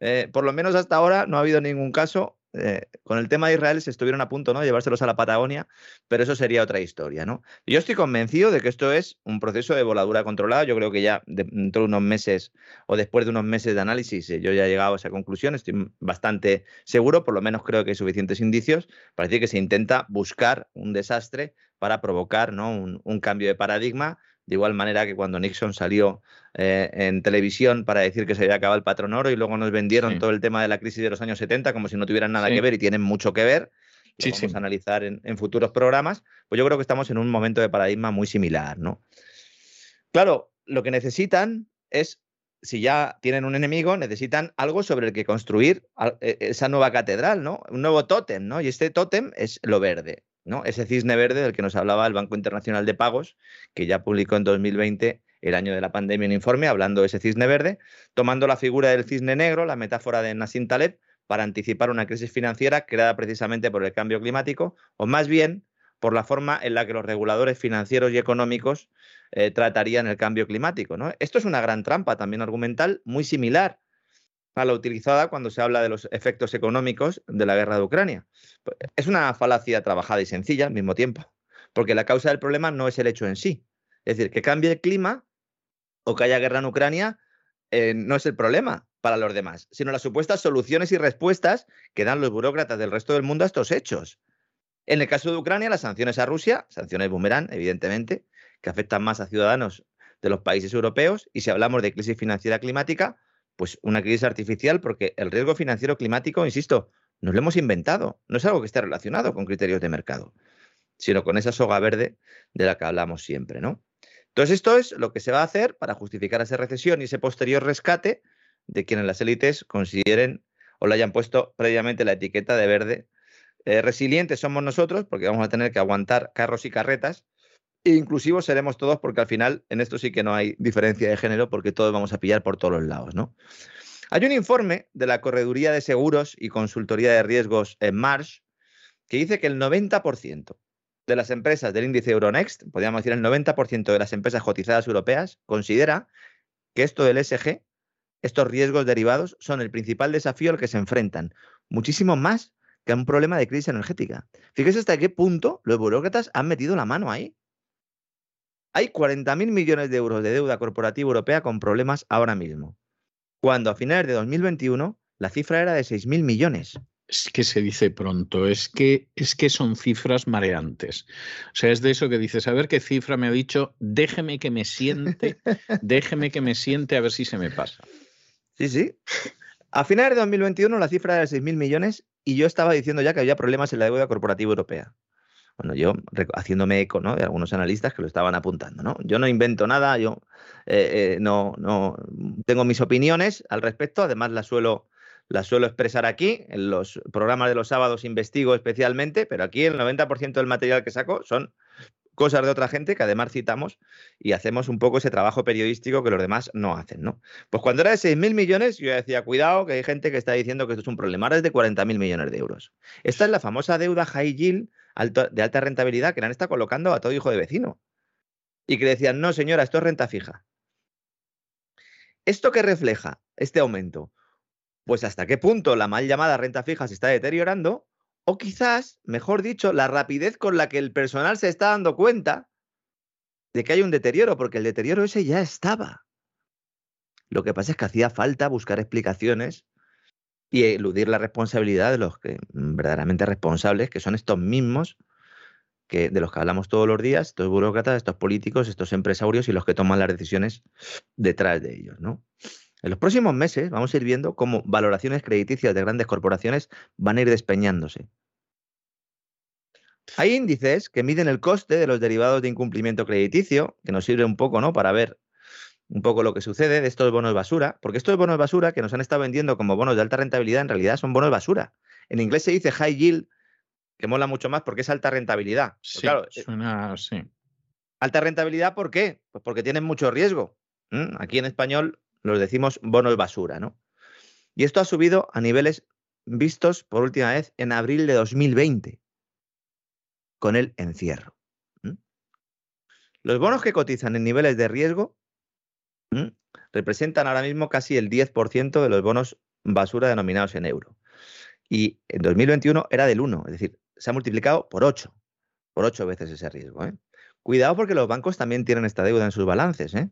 Eh, por lo menos hasta ahora no ha habido ningún caso eh, con el tema de Israel se estuvieron a punto ¿no? de llevárselos a la Patagonia, pero eso sería otra historia. ¿no? Yo estoy convencido de que esto es un proceso de voladura controlada. Yo creo que ya dentro de unos meses o después de unos meses de análisis eh, yo ya he llegado a esa conclusión. Estoy bastante seguro, por lo menos creo que hay suficientes indicios para decir que se intenta buscar un desastre para provocar ¿no? un cambio de paradigma de igual manera que cuando Nixon salió eh, en televisión para decir que se había acabado el patrón oro y luego nos vendieron todo el tema de la crisis de los años 70 como si no tuvieran nada que ver y tienen mucho que ver. Lo vamos a analizar en, futuros programas. Pues yo creo que estamos en un momento de paradigma muy similar, ¿no? Claro, lo que necesitan es, si ya tienen un enemigo, necesitan algo sobre el que construir e, esa nueva catedral, ¿no? Un nuevo tótem, ¿no? Y este tótem es lo verde. ¿No? Ese cisne verde del que nos hablaba el Banco Internacional de Pagos, que ya publicó en 2020, el año de la pandemia, un informe hablando de ese cisne verde, tomando la figura del cisne negro, la metáfora de Nassim Taleb, para anticipar una crisis financiera creada precisamente por el cambio climático, o más bien por la forma en la que los reguladores financieros y económicos eh, tratarían el cambio climático. Esto es una gran trampa también argumental, muy similar a la utilizada cuando se habla de los efectos económicos de la guerra de Ucrania. Es una falacia trabajada y sencilla al mismo tiempo, porque la causa del problema no es el hecho en sí. Es decir, que cambie el clima o que haya guerra en Ucrania eh, no es el problema para los demás, sino las supuestas soluciones y respuestas que dan los burócratas del resto del mundo a estos hechos. En el caso de Ucrania, las sanciones a Rusia, sanciones boomerang, evidentemente, que afectan más a ciudadanos de los países europeos, y si hablamos de crisis financiera climática, pues una crisis artificial porque el riesgo financiero climático, insisto, nos lo hemos inventado, no es algo que esté relacionado con criterios de mercado, sino con esa soga verde de la que hablamos siempre, ¿no? Entonces esto es lo que se va a hacer para justificar esa recesión y ese posterior rescate de quienes las élites consideren o le hayan puesto previamente la etiqueta de verde. Eh, resilientes somos nosotros porque vamos a tener que aguantar carros y carretas inclusivos seremos todos porque al final en esto sí que no hay diferencia de género porque todos vamos a pillar por todos los lados, ¿no? Hay un informe de la Correduría de Seguros y Consultoría de Riesgos en Marsh que dice que el 90% de las empresas del índice Euronext, podríamos decir el 90% de las empresas cotizadas europeas, considera que esto del SG, estos riesgos derivados, son el principal desafío al que se enfrentan, muchísimo más que un problema de crisis energética. Fíjese hasta qué punto los burócratas han metido la mano ahí. Hay 40.000 millones de euros de deuda corporativa europea con problemas ahora mismo, cuando a finales de 2021 la cifra era de 6.000 millones. Es que se dice pronto, es que, es que son cifras mareantes. O sea, es de eso que dices, a ver qué cifra me ha dicho, déjeme que me siente, déjeme que me siente a ver si se me pasa. Sí, sí. A finales de 2021 la cifra era de 6.000 millones y yo estaba diciendo ya que había problemas en la deuda corporativa europea. Bueno, yo haciéndome eco de algunos analistas que lo estaban apuntando. Yo no invento nada, yo eh, eh, no, no tengo mis opiniones al respecto, además las suelo, las suelo expresar aquí, en los programas de los sábados investigo especialmente, pero aquí el 90% del material que saco son cosas de otra gente que además citamos y hacemos un poco ese trabajo periodístico que los demás no hacen. Pues cuando era de 6.000 millones, yo decía, cuidado, que hay gente que está diciendo que esto es un problema. Ahora es de 40.000 millones de euros. Esta es la famosa deuda high yield de alta rentabilidad que la han estado colocando a todo hijo de vecino. Y que decían, no, señora, esto es renta fija. ¿Esto qué refleja este aumento? Pues hasta qué punto la mal llamada renta fija se está deteriorando o quizás, mejor dicho, la rapidez con la que el personal se está dando cuenta de que hay un deterioro, porque el deterioro ese ya estaba. Lo que pasa es que hacía falta buscar explicaciones y eludir la responsabilidad de los que mm, verdaderamente responsables, que son estos mismos que, de los que hablamos todos los días, estos burócratas, estos políticos, estos empresarios y los que toman las decisiones detrás de ellos, ¿no? En los próximos meses vamos a ir viendo cómo valoraciones crediticias de grandes corporaciones van a ir despeñándose. Hay índices que miden el coste de los derivados de incumplimiento crediticio, que nos sirve un poco, ¿no? Para ver un poco lo que sucede de estos bonos basura, porque estos bonos basura que nos han estado vendiendo como bonos de alta rentabilidad en realidad son bonos basura. En inglés se dice high yield, que mola mucho más porque es alta rentabilidad. Pues sí, claro, eh, suena así. Alta rentabilidad, ¿por qué? Pues porque tienen mucho riesgo. Aquí en español los decimos bonos basura, ¿no? Y esto ha subido a niveles vistos por última vez en abril de 2020, con el encierro. Los bonos que cotizan en niveles de riesgo representan ahora mismo casi el 10% de los bonos basura denominados en euro. Y en 2021 era del 1, es decir, se ha multiplicado por 8, por 8 veces ese riesgo. ¿eh? Cuidado porque los bancos también tienen esta deuda en sus balances. ¿eh?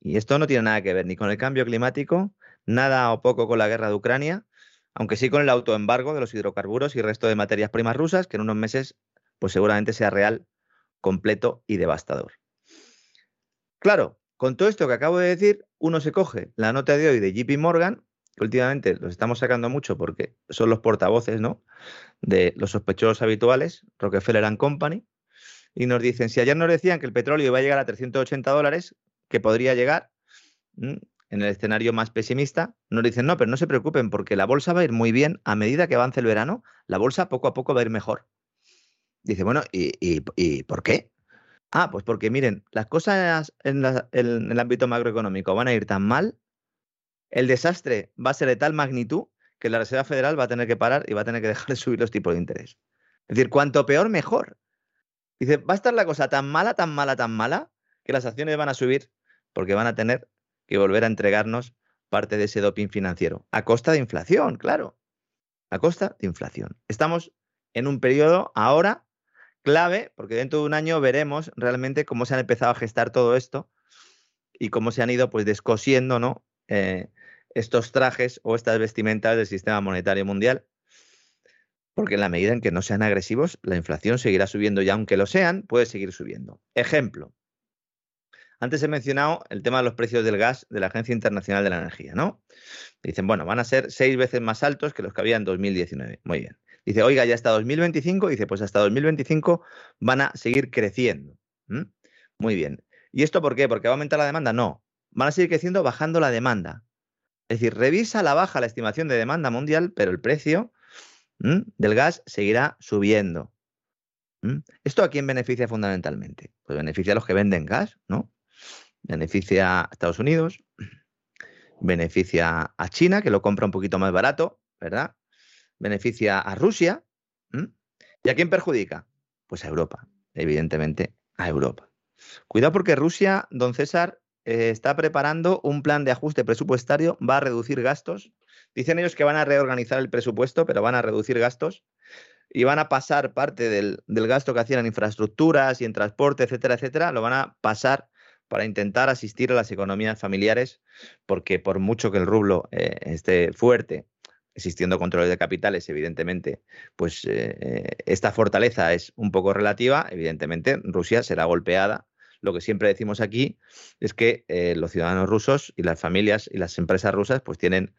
Y esto no tiene nada que ver ni con el cambio climático, nada o poco con la guerra de Ucrania, aunque sí con el autoembargo de los hidrocarburos y resto de materias primas rusas, que en unos meses pues seguramente sea real, completo y devastador. Claro, con todo esto que acabo de decir, uno se coge la nota de hoy de JP Morgan, que últimamente los estamos sacando mucho porque son los portavoces ¿no? de los sospechosos habituales, Rockefeller Company, y nos dicen, si ayer nos decían que el petróleo iba a llegar a 380 dólares, que podría llegar en el escenario más pesimista, nos dicen, no, pero no se preocupen porque la bolsa va a ir muy bien a medida que avance el verano, la bolsa poco a poco va a ir mejor. Dice, bueno, ¿y, y por qué? Ah, pues porque miren, las cosas en, el ámbito macroeconómico van a ir tan mal, el desastre va a ser de tal magnitud que la Reserva Federal va a tener que parar y va a tener que dejar de subir los tipos de interés. Es decir, cuanto peor, mejor. Dice, va a estar la cosa tan mala, tan mala, tan mala, que las acciones van a subir porque van a tener que volver a entregarnos parte de ese doping financiero. A costa de inflación, claro. A costa de inflación. Estamos en un periodo ahora clave, porque dentro de un año veremos realmente cómo se han empezado a gestar todo esto y cómo se han ido pues descosiendo ¿no? Eh, estos trajes o estas vestimentas del sistema monetario mundial. Porque en la medida en que no sean agresivos, la inflación seguirá subiendo y aunque lo sean, puede seguir subiendo. Ejemplo. Antes he mencionado el tema de los precios del gas de la Agencia Internacional de la Energía, ¿no? Dicen, bueno, van a ser seis veces más altos que los que había en 2019. Muy bien. Dice, oiga, ya hasta 2025, dice, pues hasta 2025 van a seguir creciendo. Muy bien. ¿Y esto por qué? ¿Porque va a aumentar la demanda? No. Van a seguir creciendo bajando la demanda. Es decir, revisa la baja la estimación de demanda mundial, pero el precio del gas seguirá subiendo. ¿Esto a quién beneficia fundamentalmente? Pues beneficia a los que venden gas, ¿no? Beneficia a Estados Unidos, beneficia a China, que lo compra un poquito más barato, ¿verdad? Beneficia a Rusia. ¿Y a quién perjudica? Pues a Europa, evidentemente a Europa. Cuidado porque Rusia, don César, eh, está preparando un plan de ajuste presupuestario, va a reducir gastos. Dicen ellos que van a reorganizar el presupuesto, pero van a reducir gastos y van a pasar parte del, gasto que hacían en infraestructuras y en transporte, etcétera, etcétera, lo van a pasar para intentar asistir a las economías familiares, porque por mucho que el rublo eh, esté fuerte existiendo controles de capitales, evidentemente, pues eh, eh, esta fortaleza es un poco relativa. Evidentemente, Rusia será golpeada. Lo que siempre decimos aquí es que eh, los ciudadanos rusos y las familias y las empresas rusas pues tienen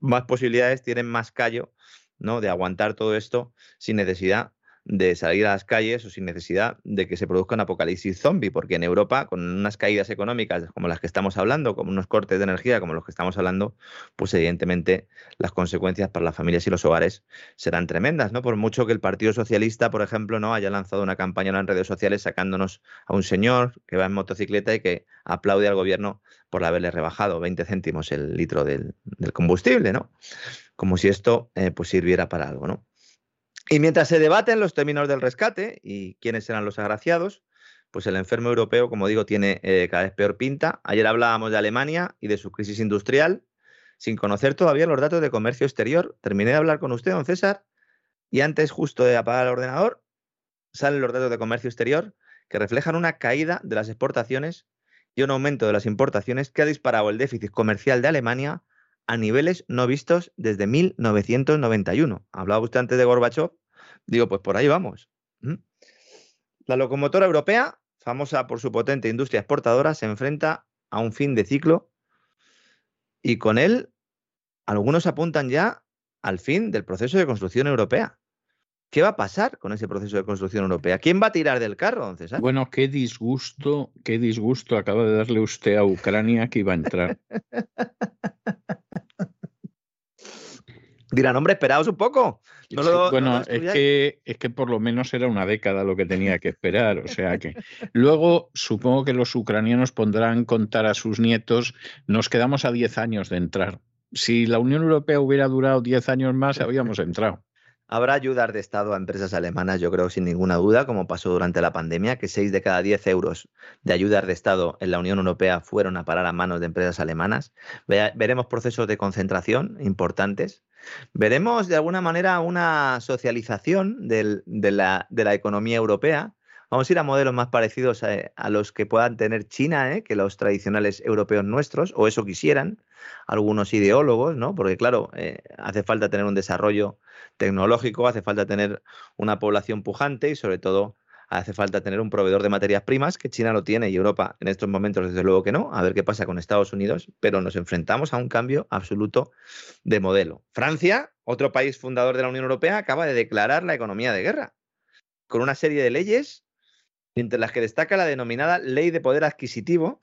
más posibilidades, tienen más callo ¿no? de aguantar todo esto sin necesidad de salir a las calles o sin necesidad de que se produzca un apocalipsis zombie, porque en Europa, con unas caídas económicas como las que estamos hablando, como unos cortes de energía como los que estamos hablando, pues evidentemente las consecuencias para las familias y los hogares serán tremendas, ¿no? Por mucho que el Partido Socialista, por ejemplo, no haya lanzado una campaña en redes sociales sacándonos a un señor que va en motocicleta y que aplaude al gobierno por haberle rebajado 20 céntimos el litro del, combustible, ¿no? Como si esto eh, pues sirviera para algo, ¿no? Y mientras se debaten los términos del rescate y quiénes serán los agraciados, pues el enfermo europeo, como digo, tiene eh, cada vez peor pinta. Ayer hablábamos de Alemania y de su crisis industrial, sin conocer todavía los datos de comercio exterior. Terminé de hablar con usted, don César, y antes justo de apagar el ordenador, salen los datos de comercio exterior que reflejan una caída de las exportaciones y un aumento de las importaciones que ha disparado el déficit comercial de Alemania a niveles no vistos desde 1991. Hablaba usted antes de Gorbachev, digo, pues por ahí vamos. La locomotora europea, famosa por su potente industria exportadora, se enfrenta a un fin de ciclo y con él algunos apuntan ya al fin del proceso de construcción europea. ¿Qué va a pasar con ese proceso de construcción europea? ¿Quién va a tirar del carro, César? Bueno, qué disgusto, qué disgusto acaba de darle usted a Ucrania que iba a entrar. Dirán, hombre, esperaos un poco. bueno, es, que, es que por lo menos era una década lo que tenía que esperar. O sea que luego supongo que los ucranianos pondrán contar a sus nietos, nos quedamos a 10 años de entrar. Si la Unión Europea hubiera durado 10 años más, habíamos entrado. Habrá ayudas de Estado a empresas alemanas, yo creo, sin ninguna duda, como pasó durante la pandemia, que 6 de cada 10 euros de ayudas de Estado en la Unión Europea fueron a parar a manos de empresas alemanas. Veremos procesos de concentración importantes. Veremos, de alguna manera, una socialización de, la, economía europea. Vamos a ir a modelos más parecidos a, los que puedan tener China, ¿eh? que los tradicionales europeos nuestros, o eso quisieran algunos ideólogos, ¿no? Porque, claro, eh, hace falta tener un desarrollo tecnológico, hace falta tener una población pujante y sobre todo hace falta tener un proveedor de materias primas, que China lo tiene y Europa en estos momentos desde luego que no, a ver qué pasa con Estados Unidos, pero nos enfrentamos a un cambio absoluto de modelo. Francia, otro país fundador de la Unión Europea, acaba de declarar la economía de guerra, con una serie de leyes, entre las que destaca la denominada ley de poder adquisitivo.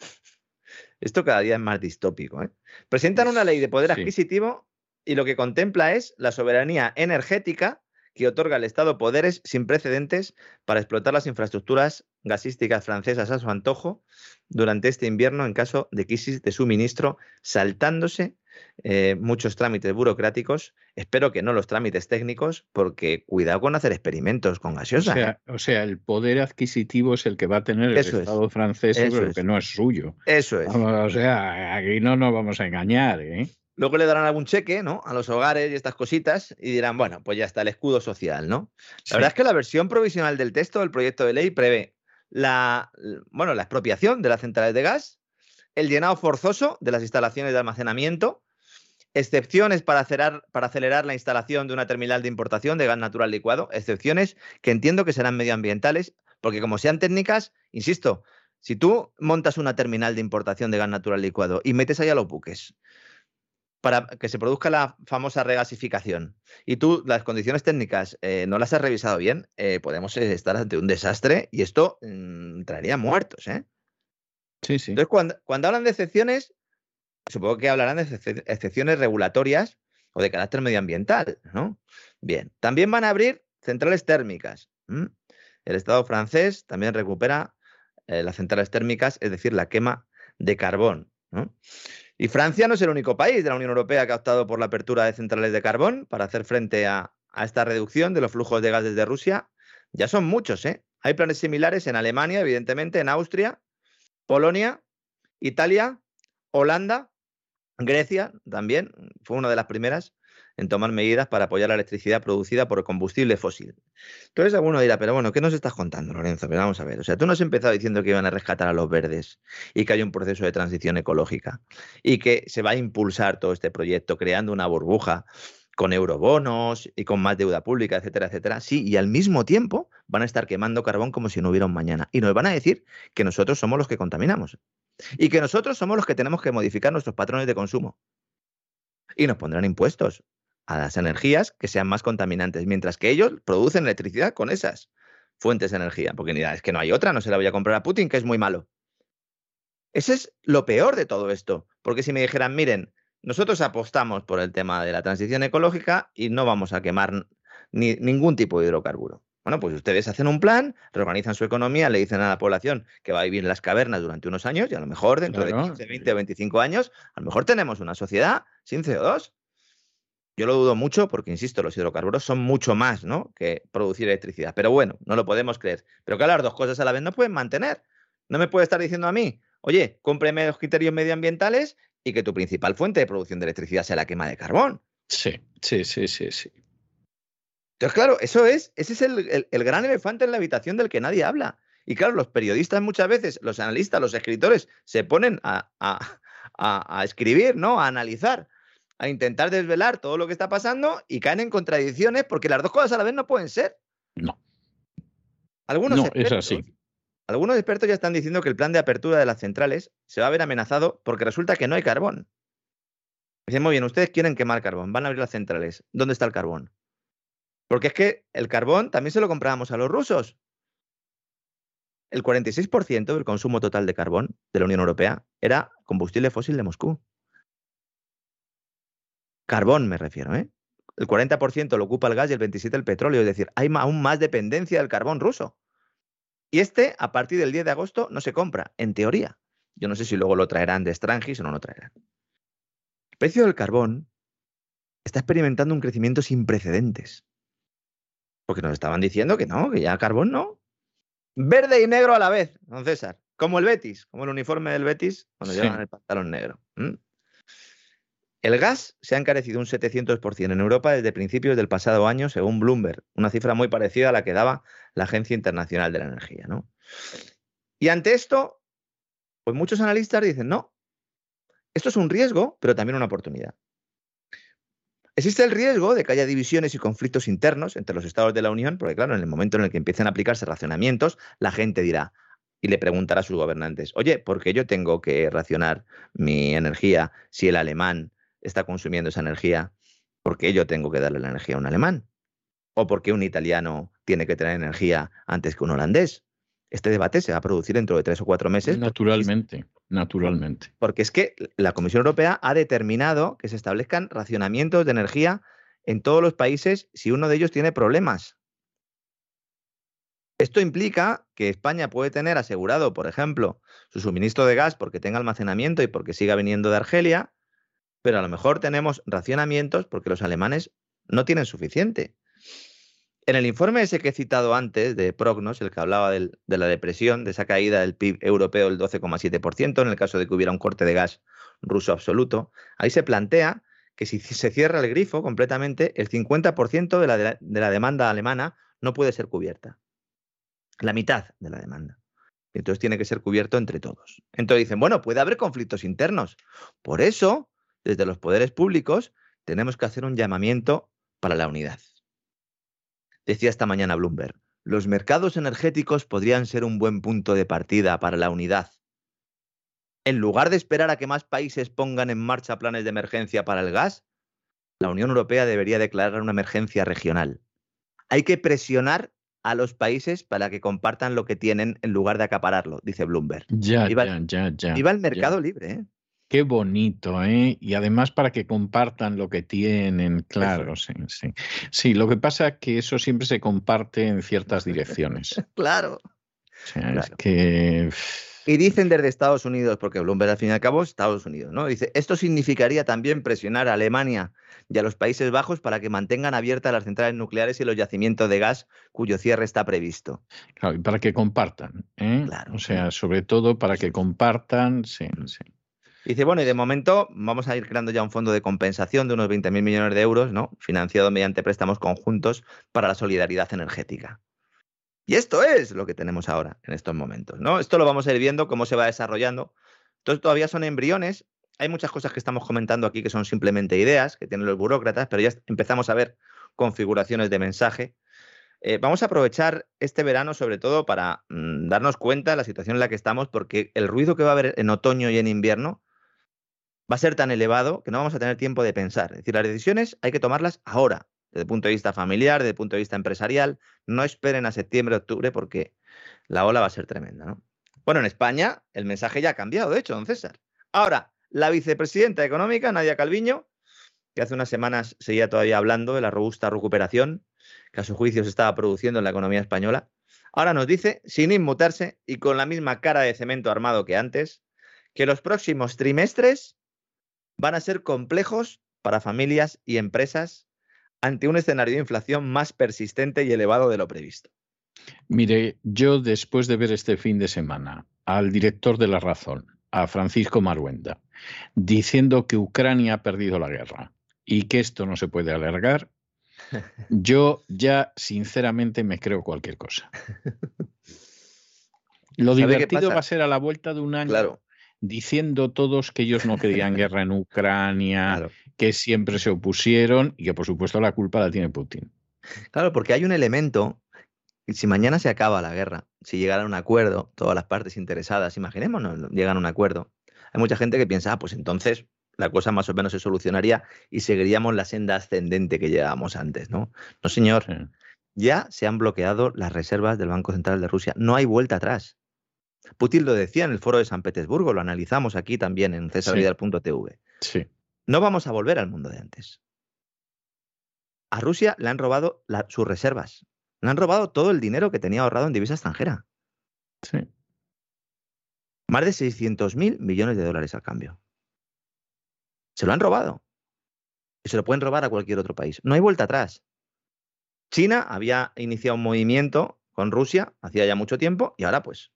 Esto cada día es más distópico. ¿eh? Presentan una ley de poder adquisitivo y lo que contempla es la soberanía energética que otorga al Estado poderes sin precedentes para explotar las infraestructuras gasísticas francesas a su antojo durante este invierno en caso de crisis de suministro, saltándose eh, muchos trámites burocráticos. Espero que no los trámites técnicos, porque cuidado con hacer experimentos con gaseosa. O sea, ¿eh? el poder adquisitivo es el que va a tener el Estado francés, pero que no es suyo. Eso es. o sea, aquí no nos vamos a engañar. ¿eh? Luego le darán algún cheque, ¿no? A los hogares y estas cositas y dirán, bueno, pues ya está el escudo social, ¿no? La verdad es que la versión provisional del texto del proyecto de ley prevé la, bueno, la expropiación de las centrales de gas, el llenado forzoso de las instalaciones de almacenamiento, excepciones para acelerar, para acelerar la instalación de una terminal de importación de gas natural licuado, excepciones que entiendo que serán medioambientales, porque como sean técnicas, insisto, si tú montas una terminal de importación de gas natural licuado y metes ahí a los buques, para que se produzca la famosa regasificación y tú las condiciones técnicas eh, no las has revisado bien, eh, podemos eh, estar ante un desastre y esto mm, traería muertos. ¿eh? Sí, sí. Entonces, cuando, cuando, hablan de excepciones, supongo que hablarán de excepciones regulatorias o de carácter medioambiental, ¿no? Bien, también van a abrir centrales térmicas. El Estado francés también recupera las centrales térmicas, es decir, la quema de carbón. ¿no? Y Francia no es el único país de la Unión Europea que ha optado por la apertura de centrales de carbón para hacer frente a, esta reducción de los flujos de gas desde Rusia. Ya son muchos, ¿eh? Hay planes similares en Alemania, evidentemente, en Austria, Polonia, Italia, Holanda, Grecia también, fue una de las primeras en tomar medidas para apoyar la electricidad producida por combustible fósil. Entonces alguno dirá, pero bueno, ¿qué nos estás contando, Lorenzo? Pero vamos a ver, o sea, tú nos has empezado diciendo que iban a rescatar a los verdes y que hay un proceso de transición ecológica y que se va a impulsar todo este proyecto creando una burbuja con eurobonos y con más deuda pública, etcétera, etcétera. Sí, y al mismo tiempo van a estar quemando carbón como si no hubiera un mañana. Y nos van a decir que nosotros somos los que contaminamos. Y que nosotros somos los que tenemos que modificar nuestros patrones de consumo. Y nos pondrán impuestos a las energías que sean más contaminantes, mientras que ellos producen electricidad con esas fuentes de energía, porque ni es que no hay otra, no se la voy a comprar a Putin, que es muy malo. Ese es lo peor de todo esto, porque si me dijeran, miren, nosotros apostamos por el tema de la transición ecológica y no vamos a quemar ni, ningún tipo de hidrocarburo. Bueno, pues ustedes hacen un plan, reorganizan su economía, le dicen a la población que va a vivir en las cavernas durante unos años y a lo mejor dentro de 15, 20 o 25 años, a lo mejor tenemos una sociedad sin CO2. Yo lo dudo mucho porque, insisto, los hidrocarburos son mucho más ¿no? que producir electricidad. Pero bueno, no lo podemos creer. Pero claro, las dos cosas a la vez no pueden mantener. No me puede estar diciendo a mí, oye, cúmpreme los criterios medioambientales y que tu principal fuente de producción de electricidad sea la quema de carbón. Sí, sí, sí, sí, sí. Entonces, claro, eso es, ese es el, gran elefante en la habitación del que nadie habla. Y claro, los periodistas muchas veces, los analistas, los escritores, se ponen a, a, escribir, ¿no? A analizar, a intentar desvelar todo lo que está pasando y caen en contradicciones porque las dos cosas a la vez no pueden ser. No. Algunos no, es así. Algunos expertos ya están diciendo que el plan de apertura de las centrales se va a ver amenazado porque resulta que no hay carbón. Dicen, muy bien, ustedes quieren quemar carbón, van a abrir las centrales. ¿Dónde está el carbón? Porque es que el carbón también se lo comprábamos a los rusos. El 46% del consumo total de carbón de la Unión Europea era combustible fósil de Moscú. Carbón me refiero, ¿eh? El 40% lo ocupa el gas y el 27% el petróleo. Es decir, hay aún más dependencia del carbón ruso. Y este, a partir del 10 de agosto, no se compra, en teoría. Yo no sé si luego lo traerán de Strangis o no lo traerán. El precio del carbón está experimentando un crecimiento sin precedentes. Porque nos estaban diciendo que no, que ya carbón no. Verde y negro a la vez, don César. Como el Betis, como el uniforme del Betis cuando llevan el pantalón negro. El gas se ha encarecido un 700% en Europa desde principios del pasado año, según Bloomberg, una cifra muy parecida a la que daba la Agencia Internacional de la Energía. ¿no? Y ante esto, pues muchos analistas dicen, no, esto es un riesgo, pero también una oportunidad. Existe el riesgo de que haya divisiones y conflictos internos entre los estados de la Unión, porque claro, en el momento en el que empiecen a aplicarse racionamientos, la gente dirá y le preguntará a sus gobernantes, oye, ¿por qué yo tengo que racionar mi energía si el alemán está consumiendo esa energía? ¿Por qué yo tengo que darle la energía a un alemán? ¿O por qué un italiano tiene que tener energía antes que un holandés? Este debate se va a producir dentro de tres o cuatro meses. Naturalmente, naturalmente. Porque es que la Comisión Europea ha determinado que se establezcan racionamientos de energía en todos los países si uno de ellos tiene problemas. Esto implica que España puede tener asegurado, por ejemplo, su suministro de gas porque tenga almacenamiento y porque siga viniendo de Argelia, pero a lo mejor tenemos racionamientos porque los alemanes no tienen suficiente. En el informe ese que he citado antes de Prognos, el que hablaba de la depresión, de esa caída del PIB europeo del 12,7%, en el caso de que hubiera un corte de gas ruso absoluto, ahí se plantea que si se cierra el grifo completamente, el 50% de la, de la demanda alemana no puede ser cubierta. La mitad de la demanda. Entonces tiene que ser cubierto entre todos. Entonces dicen, bueno, puede haber conflictos internos. Por eso, desde los poderes públicos, tenemos que hacer un llamamiento para la unidad. Decía esta mañana Bloomberg, los mercados energéticos podrían ser un buen punto de partida para la unidad. En lugar de esperar a que más países pongan en marcha planes de emergencia para el gas, la Unión Europea debería declarar una emergencia regional. Hay que presionar a los países para que compartan lo que tienen en lugar de acapararlo, dice Bloomberg. Ya, ya, ya, ya. Viva el mercado libre. ¿eh? Qué bonito, ¿eh? Y además para que compartan lo que tienen, claro, sí, sí. Sí, lo que pasa es que eso siempre se comparte en ciertas direcciones. claro. Es que... Y dicen desde Estados Unidos, porque Bloomberg al fin y al cabo es Estados Unidos, ¿no? Dice, esto significaría también presionar a Alemania y a los Países Bajos para que mantengan abiertas las centrales nucleares y los yacimientos de gas cuyo cierre está previsto. Claro, y para que compartan, ¿eh? Claro. O sea, sobre todo para que compartan, sí, sí. Dice, bueno, y de momento vamos a ir creando ya un fondo de compensación de unos 20.000 millones de euros, ¿no? Financiado mediante préstamos conjuntos para la solidaridad energética. Y esto es lo que tenemos ahora, en estos momentos, ¿no? Esto lo vamos a ir viendo cómo se va desarrollando. Entonces, todavía son embriones. Hay muchas cosas que estamos comentando aquí que son simplemente ideas que tienen los burócratas, pero ya empezamos a ver configuraciones de mensaje. Eh, vamos a aprovechar este verano sobre todo para mm, darnos cuenta de la situación en la que estamos, porque el ruido que va a haber en otoño y en invierno va a ser tan elevado que no vamos a tener tiempo de pensar. Es decir, las decisiones hay que tomarlas ahora, desde el punto de vista familiar, desde el punto de vista empresarial. No esperen a septiembre, octubre, porque la ola va a ser tremenda. ¿no? Bueno, en España el mensaje ya ha cambiado, de hecho, don César. Ahora, la vicepresidenta económica, Nadia Calviño, que hace unas semanas seguía todavía hablando de la robusta recuperación que a su juicio se estaba produciendo en la economía española, ahora nos dice, sin inmutarse y con la misma cara de cemento armado que antes, que los próximos trimestres van a ser complejos para familias y empresas ante un escenario de inflación más persistente y elevado de lo previsto. Mire, yo después de ver este fin de semana al director de La Razón, a Francisco Maruenda, diciendo que Ucrania ha perdido la guerra y que esto no se puede alargar, yo ya sinceramente me creo cualquier cosa. Lo divertido va a ser a la vuelta de un año diciendo todos que ellos no querían guerra en Ucrania, que siempre se opusieron y que por supuesto la culpa la tiene Putin. Claro, porque hay un elemento, si mañana se acaba la guerra, si llegara a un acuerdo, todas las partes interesadas, imaginémonos, llegan a un acuerdo, hay mucha gente que piensa, ah, pues entonces la cosa más o menos se solucionaría y seguiríamos la senda ascendente que llevábamos antes, ¿no? No, señor. Ya se han bloqueado las reservas del Banco Central de Rusia. No hay vuelta atrás. Putin lo decía en el foro de San Petersburgo, lo analizamos aquí también en cesarvidal.tv. Sí. No vamos a volver al mundo de antes. A Rusia le han robado sus reservas. Le han robado todo el dinero que tenía ahorrado en divisa extranjera. Sí. Más de 600 mil millones de dólares al cambio. Se lo han robado. Y se lo pueden robar a cualquier otro país. No hay vuelta atrás. China había iniciado un movimiento con Rusia hacía ya mucho tiempo y ahora pues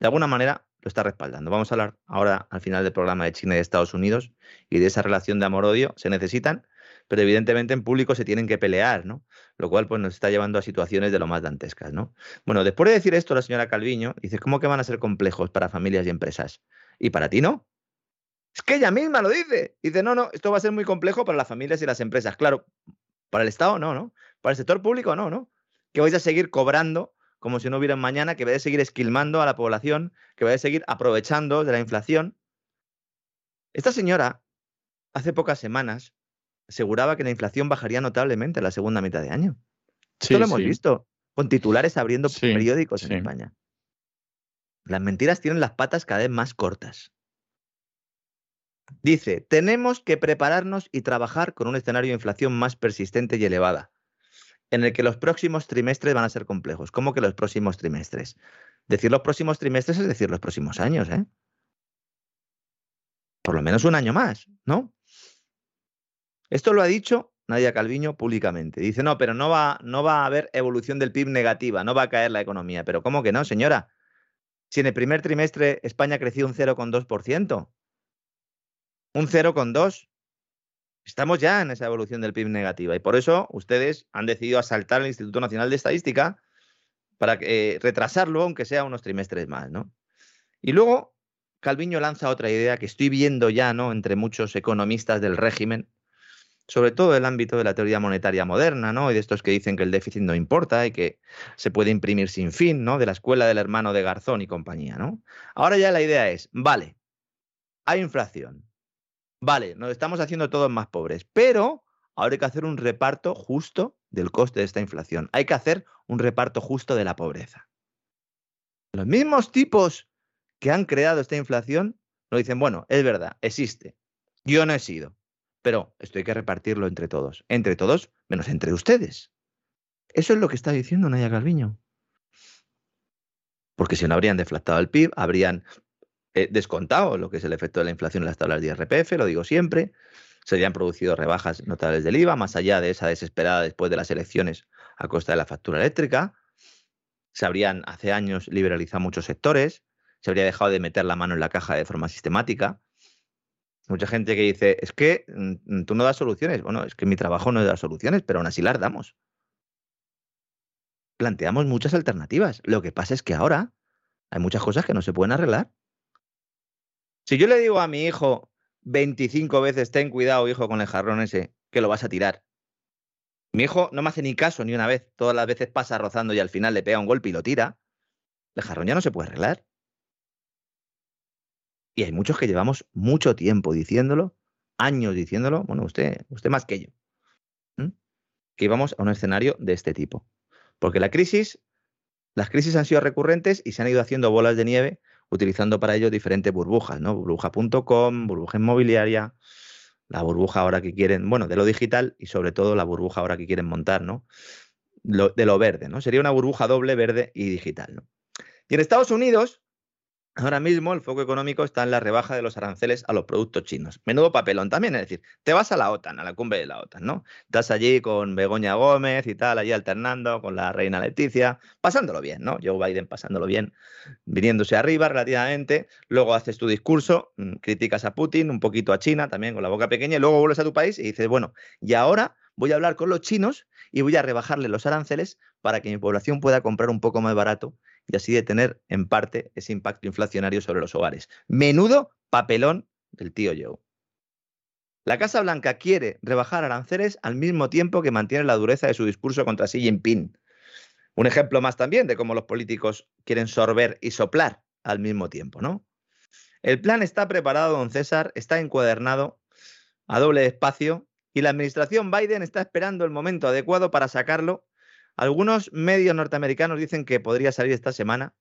de alguna manera lo está respaldando. Vamos a hablar ahora al final del programa de China y de Estados Unidos y de esa relación de amor-odio. Se necesitan, pero evidentemente en público se tienen que pelear, ¿no? Lo cual pues nos está llevando a situaciones de lo más dantescas, ¿no? Bueno, después de decir esto la señora Calviño dice, ¿cómo que van a ser complejos para familias y empresas? ¿Y para ti no? Es que ella misma lo dice. Dice, no, no, esto va a ser muy complejo para las familias y las empresas. Claro, para el Estado no, ¿no? Para el sector público no, ¿no? Que vais a seguir cobrando como si no hubiera mañana, que vais a seguir esquilmando a la población, que vais a seguir aprovechando de la inflación. Esta señora, hace pocas semanas, aseguraba que la inflación bajaría notablemente en la segunda mitad de año. Esto lo hemos visto, con titulares abriendo periódicos en España. Las mentiras tienen las patas cada vez más cortas. Dice, tenemos que prepararnos y trabajar con un escenario de inflación más persistente y elevada, en el que los próximos trimestres van a ser complejos. ¿Cómo que los próximos trimestres? Decir los próximos trimestres es decir los próximos años, ¿eh? Por lo menos un año más, ¿no? Esto lo ha dicho Nadia Calviño públicamente. Dice, no, pero no va, no va a haber evolución del PIB negativa, no va a caer la economía. Pero ¿cómo que no, señora? Si en el primer trimestre España creció un 0,2%, un 0,2. Estamos ya en esa evolución del PIB negativa y por eso ustedes han decidido asaltar al Instituto Nacional de Estadística para eh, retrasarlo, aunque sea unos trimestres más, ¿no? Y luego Calviño lanza otra idea que estoy viendo ya, ¿no? Entre muchos economistas del régimen, sobre todo el ámbito de la teoría monetaria moderna, ¿no? Y de estos que dicen que el déficit no importa y que se puede imprimir sin fin, ¿no? De la escuela del hermano de Garzón y compañía, ¿no? Ahora ya la idea es, vale, hay inflación, Vale, nos estamos haciendo todos más pobres, pero ahora hay que hacer un reparto justo del coste de esta inflación. Hay que hacer un reparto justo de la pobreza. Los mismos tipos que han creado esta inflación nos dicen, bueno, es verdad, existe. Yo no he sido, pero esto hay que repartirlo entre todos. Entre todos, menos entre ustedes. Eso es lo que está diciendo Naya Calviño. Porque si no habrían deflactado el PIB, habrían eh, descontado lo que es el efecto de la inflación en las tablas de IRPF, lo digo siempre. Se habrían producido rebajas notables del IVA, más allá de esa desesperada después de las elecciones a costa de la factura eléctrica. Se habrían hace años liberalizado muchos sectores, se habría dejado de meter la mano en la caja de forma sistemática. Mucha gente que dice, es que mm, tú no das soluciones. Bueno, es que mi trabajo no es dar soluciones, pero aún así las damos. Planteamos muchas alternativas. Lo que pasa es que ahora hay muchas cosas que no se pueden arreglar. Si yo le digo a mi hijo 25 veces, ten cuidado, hijo, con el jarrón ese, que lo vas a tirar. Mi hijo no me hace ni caso ni una vez, todas las veces pasa rozando y al final le pega un golpe y lo tira. El jarrón ya no se puede arreglar. y hay muchos que llevamos mucho tiempo diciéndolo, años diciéndolo, bueno, usted, usted más que yo, que íbamos a un escenario de este tipo. Porque la crisis, las crisis han sido recurrentes y se han ido haciendo bolas de nieve utilizando para ello diferentes burbujas, ¿no? Burbuja.com, burbuja inmobiliaria, la burbuja ahora que quieren, bueno, de lo digital y sobre todo la burbuja ahora que quieren montar, ¿no? de lo verde, ¿no? Sería una burbuja doble verde y digital, ¿no? Y en Estados Unidos, Ahora mismo el foco económico está en la rebaja de los aranceles a los productos chinos. Menudo papelón también, es decir, te vas a la OTAN, a la cumbre de la OTAN, ¿no? Estás allí con Begoña Gómez y tal, allí alternando con la reina Leticia, pasándolo bien, ¿no? Joe Biden pasándolo bien, viniéndose arriba relativamente, luego haces tu discurso, mm, criticas a Putin, un poquito a China también con la boca pequeña, y luego vuelves a tu país y dices, bueno, y ahora voy a hablar con los chinos y voy a rebajarle los aranceles para que mi población pueda comprar un poco más barato y así detener en parte ese impacto inflacionario sobre los hogares. Menudo papelón del tío Joe. La Casa Blanca quiere rebajar aranceles al mismo tiempo que mantiene la dureza de su discurso contra Xi Jinping. Un ejemplo más también de cómo los políticos quieren sorber y soplar al mismo tiempo, ¿no? El plan está preparado, don César, está encuadernado a doble espacio y la administración Biden está esperando el momento adecuado para sacarlo algunos medios norteamericanos dicen que podría salir esta semana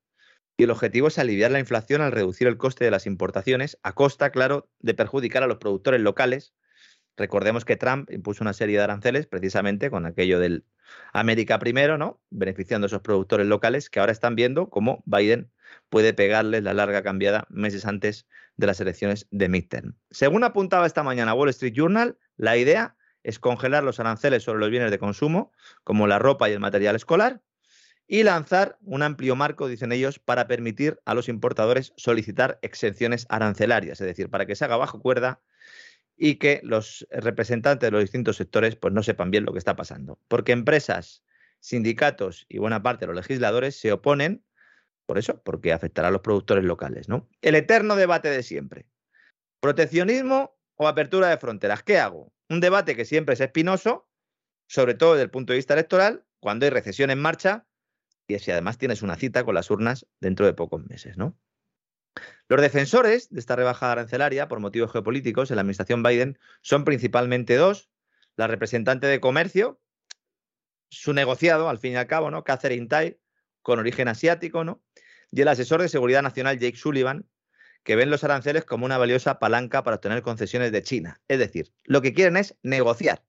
y el objetivo es aliviar la inflación al reducir el coste de las importaciones, a costa, claro, de perjudicar a los productores locales. Recordemos que Trump impuso una serie de aranceles precisamente con aquello del América primero, ¿no? Beneficiando a esos productores locales que ahora están viendo cómo Biden puede pegarles la larga cambiada meses antes de las elecciones de midterm. Según apuntaba esta mañana Wall Street Journal, la idea es congelar los aranceles sobre los bienes de consumo, como la ropa y el material escolar, y lanzar un amplio marco, dicen ellos, para permitir a los importadores solicitar exenciones arancelarias, es decir, para que se haga bajo cuerda y que los representantes de los distintos sectores pues, no sepan bien lo que está pasando. Porque empresas, sindicatos y buena parte de los legisladores se oponen por eso, porque afectará a los productores locales. ¿no? El eterno debate de siempre. Proteccionismo o apertura de fronteras. ¿Qué hago? Un debate que siempre es espinoso, sobre todo desde el punto de vista electoral, cuando hay recesión en marcha y si además tienes una cita con las urnas dentro de pocos meses, ¿no? Los defensores de esta rebajada arancelaria por motivos geopolíticos en la administración Biden son principalmente dos. La representante de comercio, su negociado, al fin y al cabo, ¿no? Catherine Tai, con origen asiático, ¿no? Y el asesor de seguridad nacional Jake Sullivan, que ven los aranceles como una valiosa palanca para obtener concesiones de China. Es decir, lo que quieren es negociar.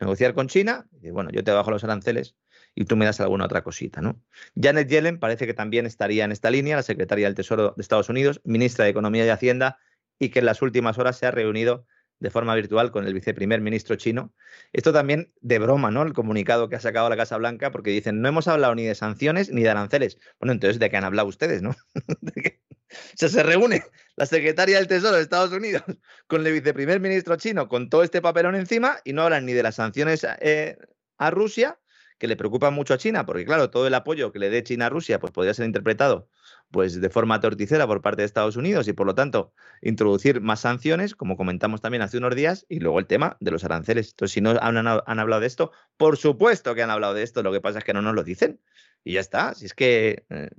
Negociar con China, y bueno, yo te bajo los aranceles y tú me das alguna otra cosita, ¿no? Janet Yellen parece que también estaría en esta línea, la secretaria del Tesoro de Estados Unidos, ministra de Economía y Hacienda, y que en las últimas horas se ha reunido de forma virtual con el viceprimer ministro chino. Esto también de broma, ¿no? El comunicado que ha sacado la Casa Blanca, porque dicen, no hemos hablado ni de sanciones ni de aranceles. Bueno, entonces, ¿de qué han hablado ustedes, no? O sea, se reúne la secretaria del Tesoro de Estados Unidos con el viceprimer ministro chino con todo este papelón encima y no hablan ni de las sanciones eh, a Rusia, que le preocupan mucho a China, porque claro, todo el apoyo que le dé China a Rusia pues podría ser interpretado pues de forma torticera por parte de Estados Unidos y por lo tanto introducir más sanciones, como comentamos también hace unos días, y luego el tema de los aranceles. Entonces, si no han, han hablado de esto, por supuesto que han hablado de esto, lo que pasa es que no nos lo dicen. Y ya está, si es que eh,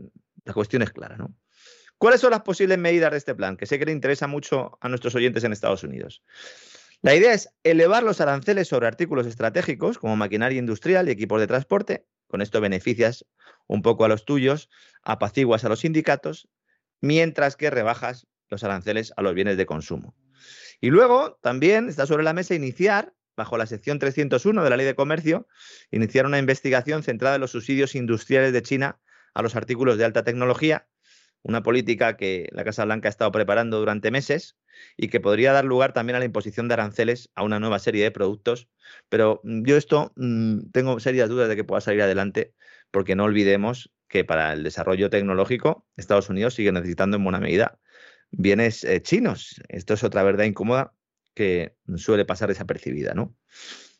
la cuestión es clara, ¿no? ¿Cuáles son las posibles medidas de este plan? Que sé que le interesa mucho a nuestros oyentes en Estados Unidos. La idea es elevar los aranceles sobre artículos estratégicos como maquinaria industrial y equipos de transporte. Con esto beneficias un poco a los tuyos, apaciguas a los sindicatos, mientras que rebajas los aranceles a los bienes de consumo. Y luego también está sobre la mesa iniciar, bajo la sección 301 de la Ley de Comercio, iniciar una investigación centrada en los subsidios industriales de China a los artículos de alta tecnología una política que la Casa Blanca ha estado preparando durante meses y que podría dar lugar también a la imposición de aranceles a una nueva serie de productos. Pero mm, yo esto mm, tengo serias dudas de que pueda salir adelante porque no olvidemos que para el desarrollo tecnológico Estados Unidos sigue necesitando en buena medida bienes eh, chinos. Esto es otra verdad incómoda que suele pasar desapercibida, ¿no?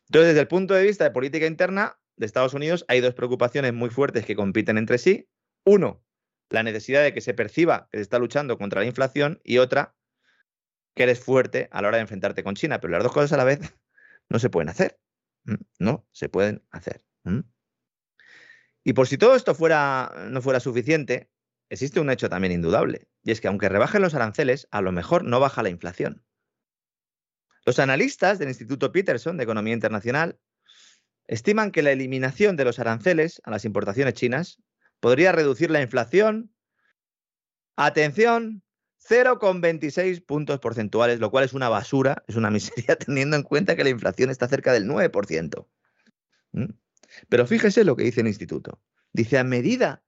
Entonces, desde el punto de vista de política interna de Estados Unidos, hay dos preocupaciones muy fuertes que compiten entre sí. Uno, la necesidad de que se perciba que se está luchando contra la inflación y otra, que eres fuerte a la hora de enfrentarte con China. Pero las dos cosas a la vez no se pueden hacer. No se pueden hacer. Y por si todo esto fuera, no fuera suficiente, existe un hecho también indudable, y es que aunque rebajen los aranceles, a lo mejor no baja la inflación. Los analistas del Instituto Peterson de Economía Internacional estiman que la eliminación de los aranceles a las importaciones chinas podría reducir la inflación, atención, 0,26 puntos porcentuales, lo cual es una basura, es una miseria teniendo en cuenta que la inflación está cerca del 9%. ¿Mm? Pero fíjese lo que dice el instituto. Dice, a medida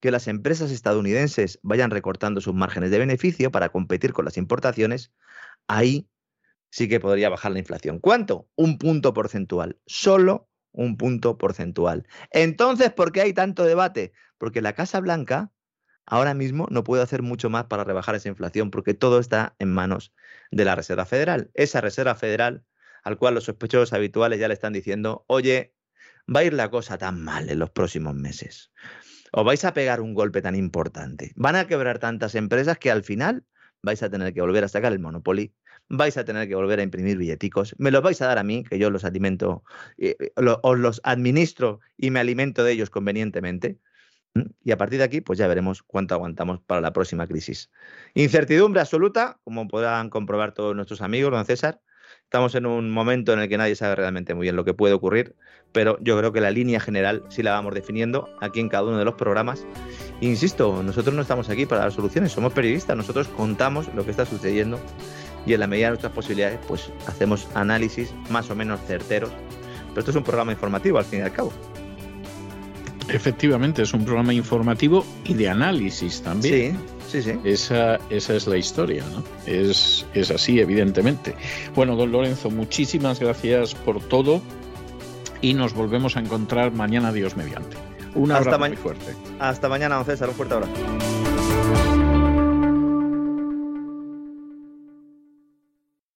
que las empresas estadounidenses vayan recortando sus márgenes de beneficio para competir con las importaciones, ahí sí que podría bajar la inflación. ¿Cuánto? Un punto porcentual. Solo un punto porcentual. Entonces, ¿por qué hay tanto debate? Porque la Casa Blanca ahora mismo no puede hacer mucho más para rebajar esa inflación porque todo está en manos de la Reserva Federal. Esa Reserva Federal al cual los sospechosos habituales ya le están diciendo, oye, va a ir la cosa tan mal en los próximos meses. Os vais a pegar un golpe tan importante. Van a quebrar tantas empresas que al final vais a tener que volver a sacar el Monopoly, vais a tener que volver a imprimir billeticos, me los vais a dar a mí, que yo los alimento, eh, eh, os los administro y me alimento de ellos convenientemente. Y a partir de aquí, pues ya veremos cuánto aguantamos para la próxima crisis. Incertidumbre absoluta, como podrán comprobar todos nuestros amigos, don César. Estamos en un momento en el que nadie sabe realmente muy bien lo que puede ocurrir, pero yo creo que la línea general sí la vamos definiendo aquí en cada uno de los programas. Insisto, nosotros no estamos aquí para dar soluciones, somos periodistas, nosotros contamos lo que está sucediendo y en la medida de nuestras posibilidades, pues hacemos análisis más o menos certeros. Pero esto es un programa informativo al fin y al cabo. Efectivamente, es un programa informativo y de análisis también. Sí. Sí, sí. Esa, esa es la historia, ¿no? Es, es así, evidentemente. Bueno, don Lorenzo, muchísimas gracias por todo y nos volvemos a encontrar mañana, Dios mediante. Un abrazo muy fuerte. Hasta mañana, don César. Un fuerte abrazo.